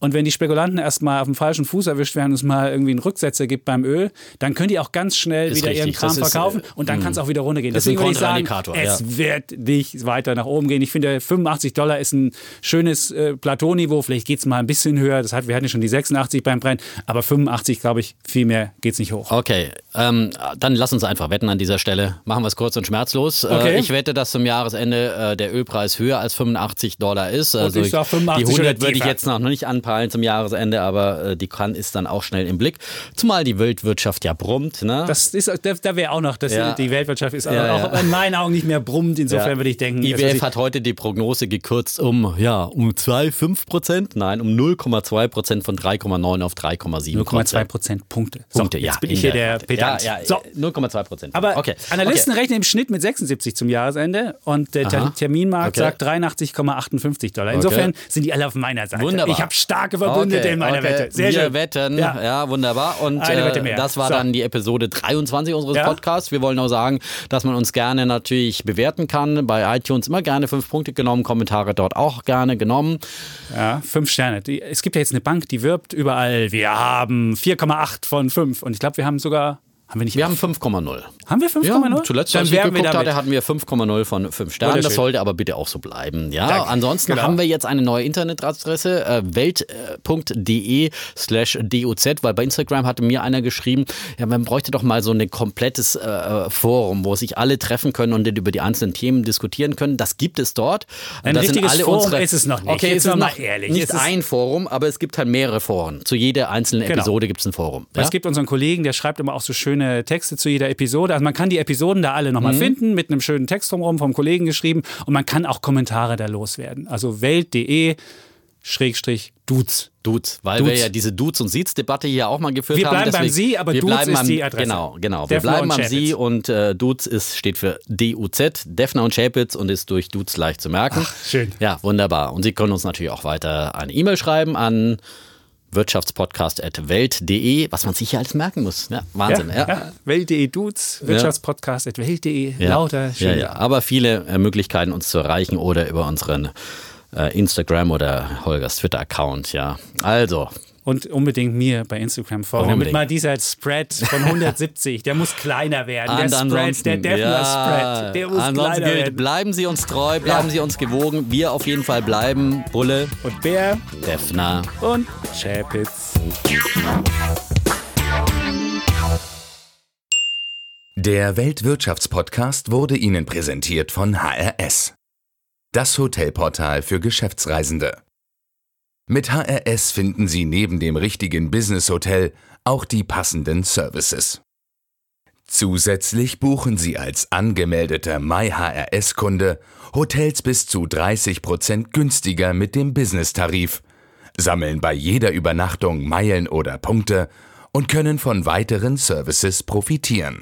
Und wenn die Spekulanten erstmal auf dem falschen Fuß erwischt werden und es mal irgendwie einen Rücksetzer gibt beim Öl, dann können die auch ganz schnell Ist wieder ihren richtig. Kram Das ist, verkaufen äh, und dann kann es auch wieder runtergehen. Deswegen würde ich sagen, es wird nicht weiter nach oben gehen. Ich finde, 85 Dollar ist ein schönes äh, Plateauniveau. Vielleicht geht es mal ein bisschen höher. Das hat, wir hatten ja schon die 86 beim Brennen, aber 85, glaube ich, viel mehr geht es nicht hoch. Okay, ähm, dann lass uns einfach wetten an dieser Stelle. Machen wir es kurz und schmerzlos. Okay. Äh, ich wette, dass zum Jahresende äh, der Ölpreis höher als 85 Dollar ist. Also ich sag 85 die 100 oder würde ich jetzt noch nicht anpeilen zum Jahresende, aber äh, die kann ist dann auch schnell im Blick. Zumal die Weltwirtschaft ja brummt. Ne? Das ist, da, da wäre auch noch, dass Ja. die Weltwirtschaft ist Ja, auch ja. in meinen Augen nicht mehr brummt. Insofern würde ich denken, IWF sich- hat heute die Prognose gekürzt um, ja, um 2,5 Prozent. Nein, um 0,2 Prozent von 3,9 auf 3,7 0,2 Prozent Punkte. So, Punkte, jetzt bin in ich hier der Tat. Pedant. So, 0,2 Prozent. Aber okay. Analysten okay. rechnen im Schnitt mit 76 zum Jahresende und der Aha. Terminmarkt Okay. sagt 83,58 Dollar. Insofern sind die alle auf meiner Seite. Wunderbar. Ich habe starke Verbündete Okay, in meiner okay. Wette. Sehr wir schön. wetten, ja. Ja. wunderbar. Und äh, das war So. dann die Episode 23 unseres Ja. Podcasts. Wir wollen auch sagen, dass man uns gerne natürlich bewerten kann. Bei iTunes immer gerne fünf Punkte genommen, Kommentare dort auch gerne genommen. Ja, fünf Sterne. Die, es gibt ja jetzt eine Bank, die wirbt überall. Wir haben 4,8 von 5. Und ich glaube, wir haben sogar. Haben wir nicht. Wir haben 5,0 haben wir 5,0? Ja, zuletzt, Dann als ich geguckt hatte, hatten wir 5,0 von 5 Sternen. Das sollte aber bitte auch so bleiben. Ja, Danke. ansonsten Genau. haben wir jetzt eine neue Internetadresse, äh, welt.de slash DOZ, weil bei Instagram hatte mir einer geschrieben, ja, man bräuchte doch mal so ein komplettes äh, Forum, wo sich alle treffen können und dann über die einzelnen Themen diskutieren können. Das gibt es dort. Ein das richtiges Forum ist es noch nicht. Okay, Jetzt es ist noch ehrlich. nicht ein Forum, aber es gibt halt mehrere Foren. Zu jeder einzelnen Genau. Episode gibt es ein Forum. Ja? Es gibt unseren Kollegen, der schreibt immer auch so schöne Texte zu jeder Episode. Also man kann die Episoden da alle nochmal finden, mit einem schönen Text drumherum vom Kollegen geschrieben. Und man kann auch Kommentare da loswerden. Also welt.de Schrägstrich Dudes. Dudes, weil Dudes. wir ja diese Dudes- und Siez-Debatte hier auch mal geführt Wir haben. bleiben beim Deswegen- Sie, aber wir Dudes bleiben ist die Adresse. Genau, genau. Wir Defner bleiben beim. Sie und äh, Dudes ist, steht für DUZ, Defner und Chapitz und ist durch Dudes leicht zu merken. schön. Ja, wunderbar. Und Sie können uns natürlich auch weiter eine E-Mail schreiben an wirtschaftspodcast.welt.de, was man sich hier alles merken muss. Ja, Wahnsinn. Ja, Ja. Welt.de Dudes, Wirtschaftspodcast at Welt.de. Ja. Lauter, ja, schön. ja. Aber viele äh, Möglichkeiten, uns zu erreichen oder über unseren äh, Instagram oder Holgers Twitter-Account. Ja, also Und unbedingt mir bei Instagram folgen, damit Unbedingt. mal dieser Spread von 170, der muss kleiner werden. Der Und Spread, ansonsten, der Defner ja, Spread, der muss ansonsten kleiner gilt, werden. bleiben Sie uns treu, bleiben Ja. Sie uns gewogen. Wir auf jeden Fall bleiben. Bulle, Und Bär Defner. und Chapitz. Der Weltwirtschaftspodcast wurde Ihnen präsentiert von HRS. Das Hotelportal für Geschäftsreisende. Mit HRS finden Sie neben dem richtigen Business-Hotel auch die passenden Services. Zusätzlich buchen Sie als angemeldeter MyHRS-Kunde Hotels bis zu 30% günstiger mit dem Business-Tarif, sammeln bei jeder Übernachtung Meilen oder Punkte und können von weiteren Services profitieren.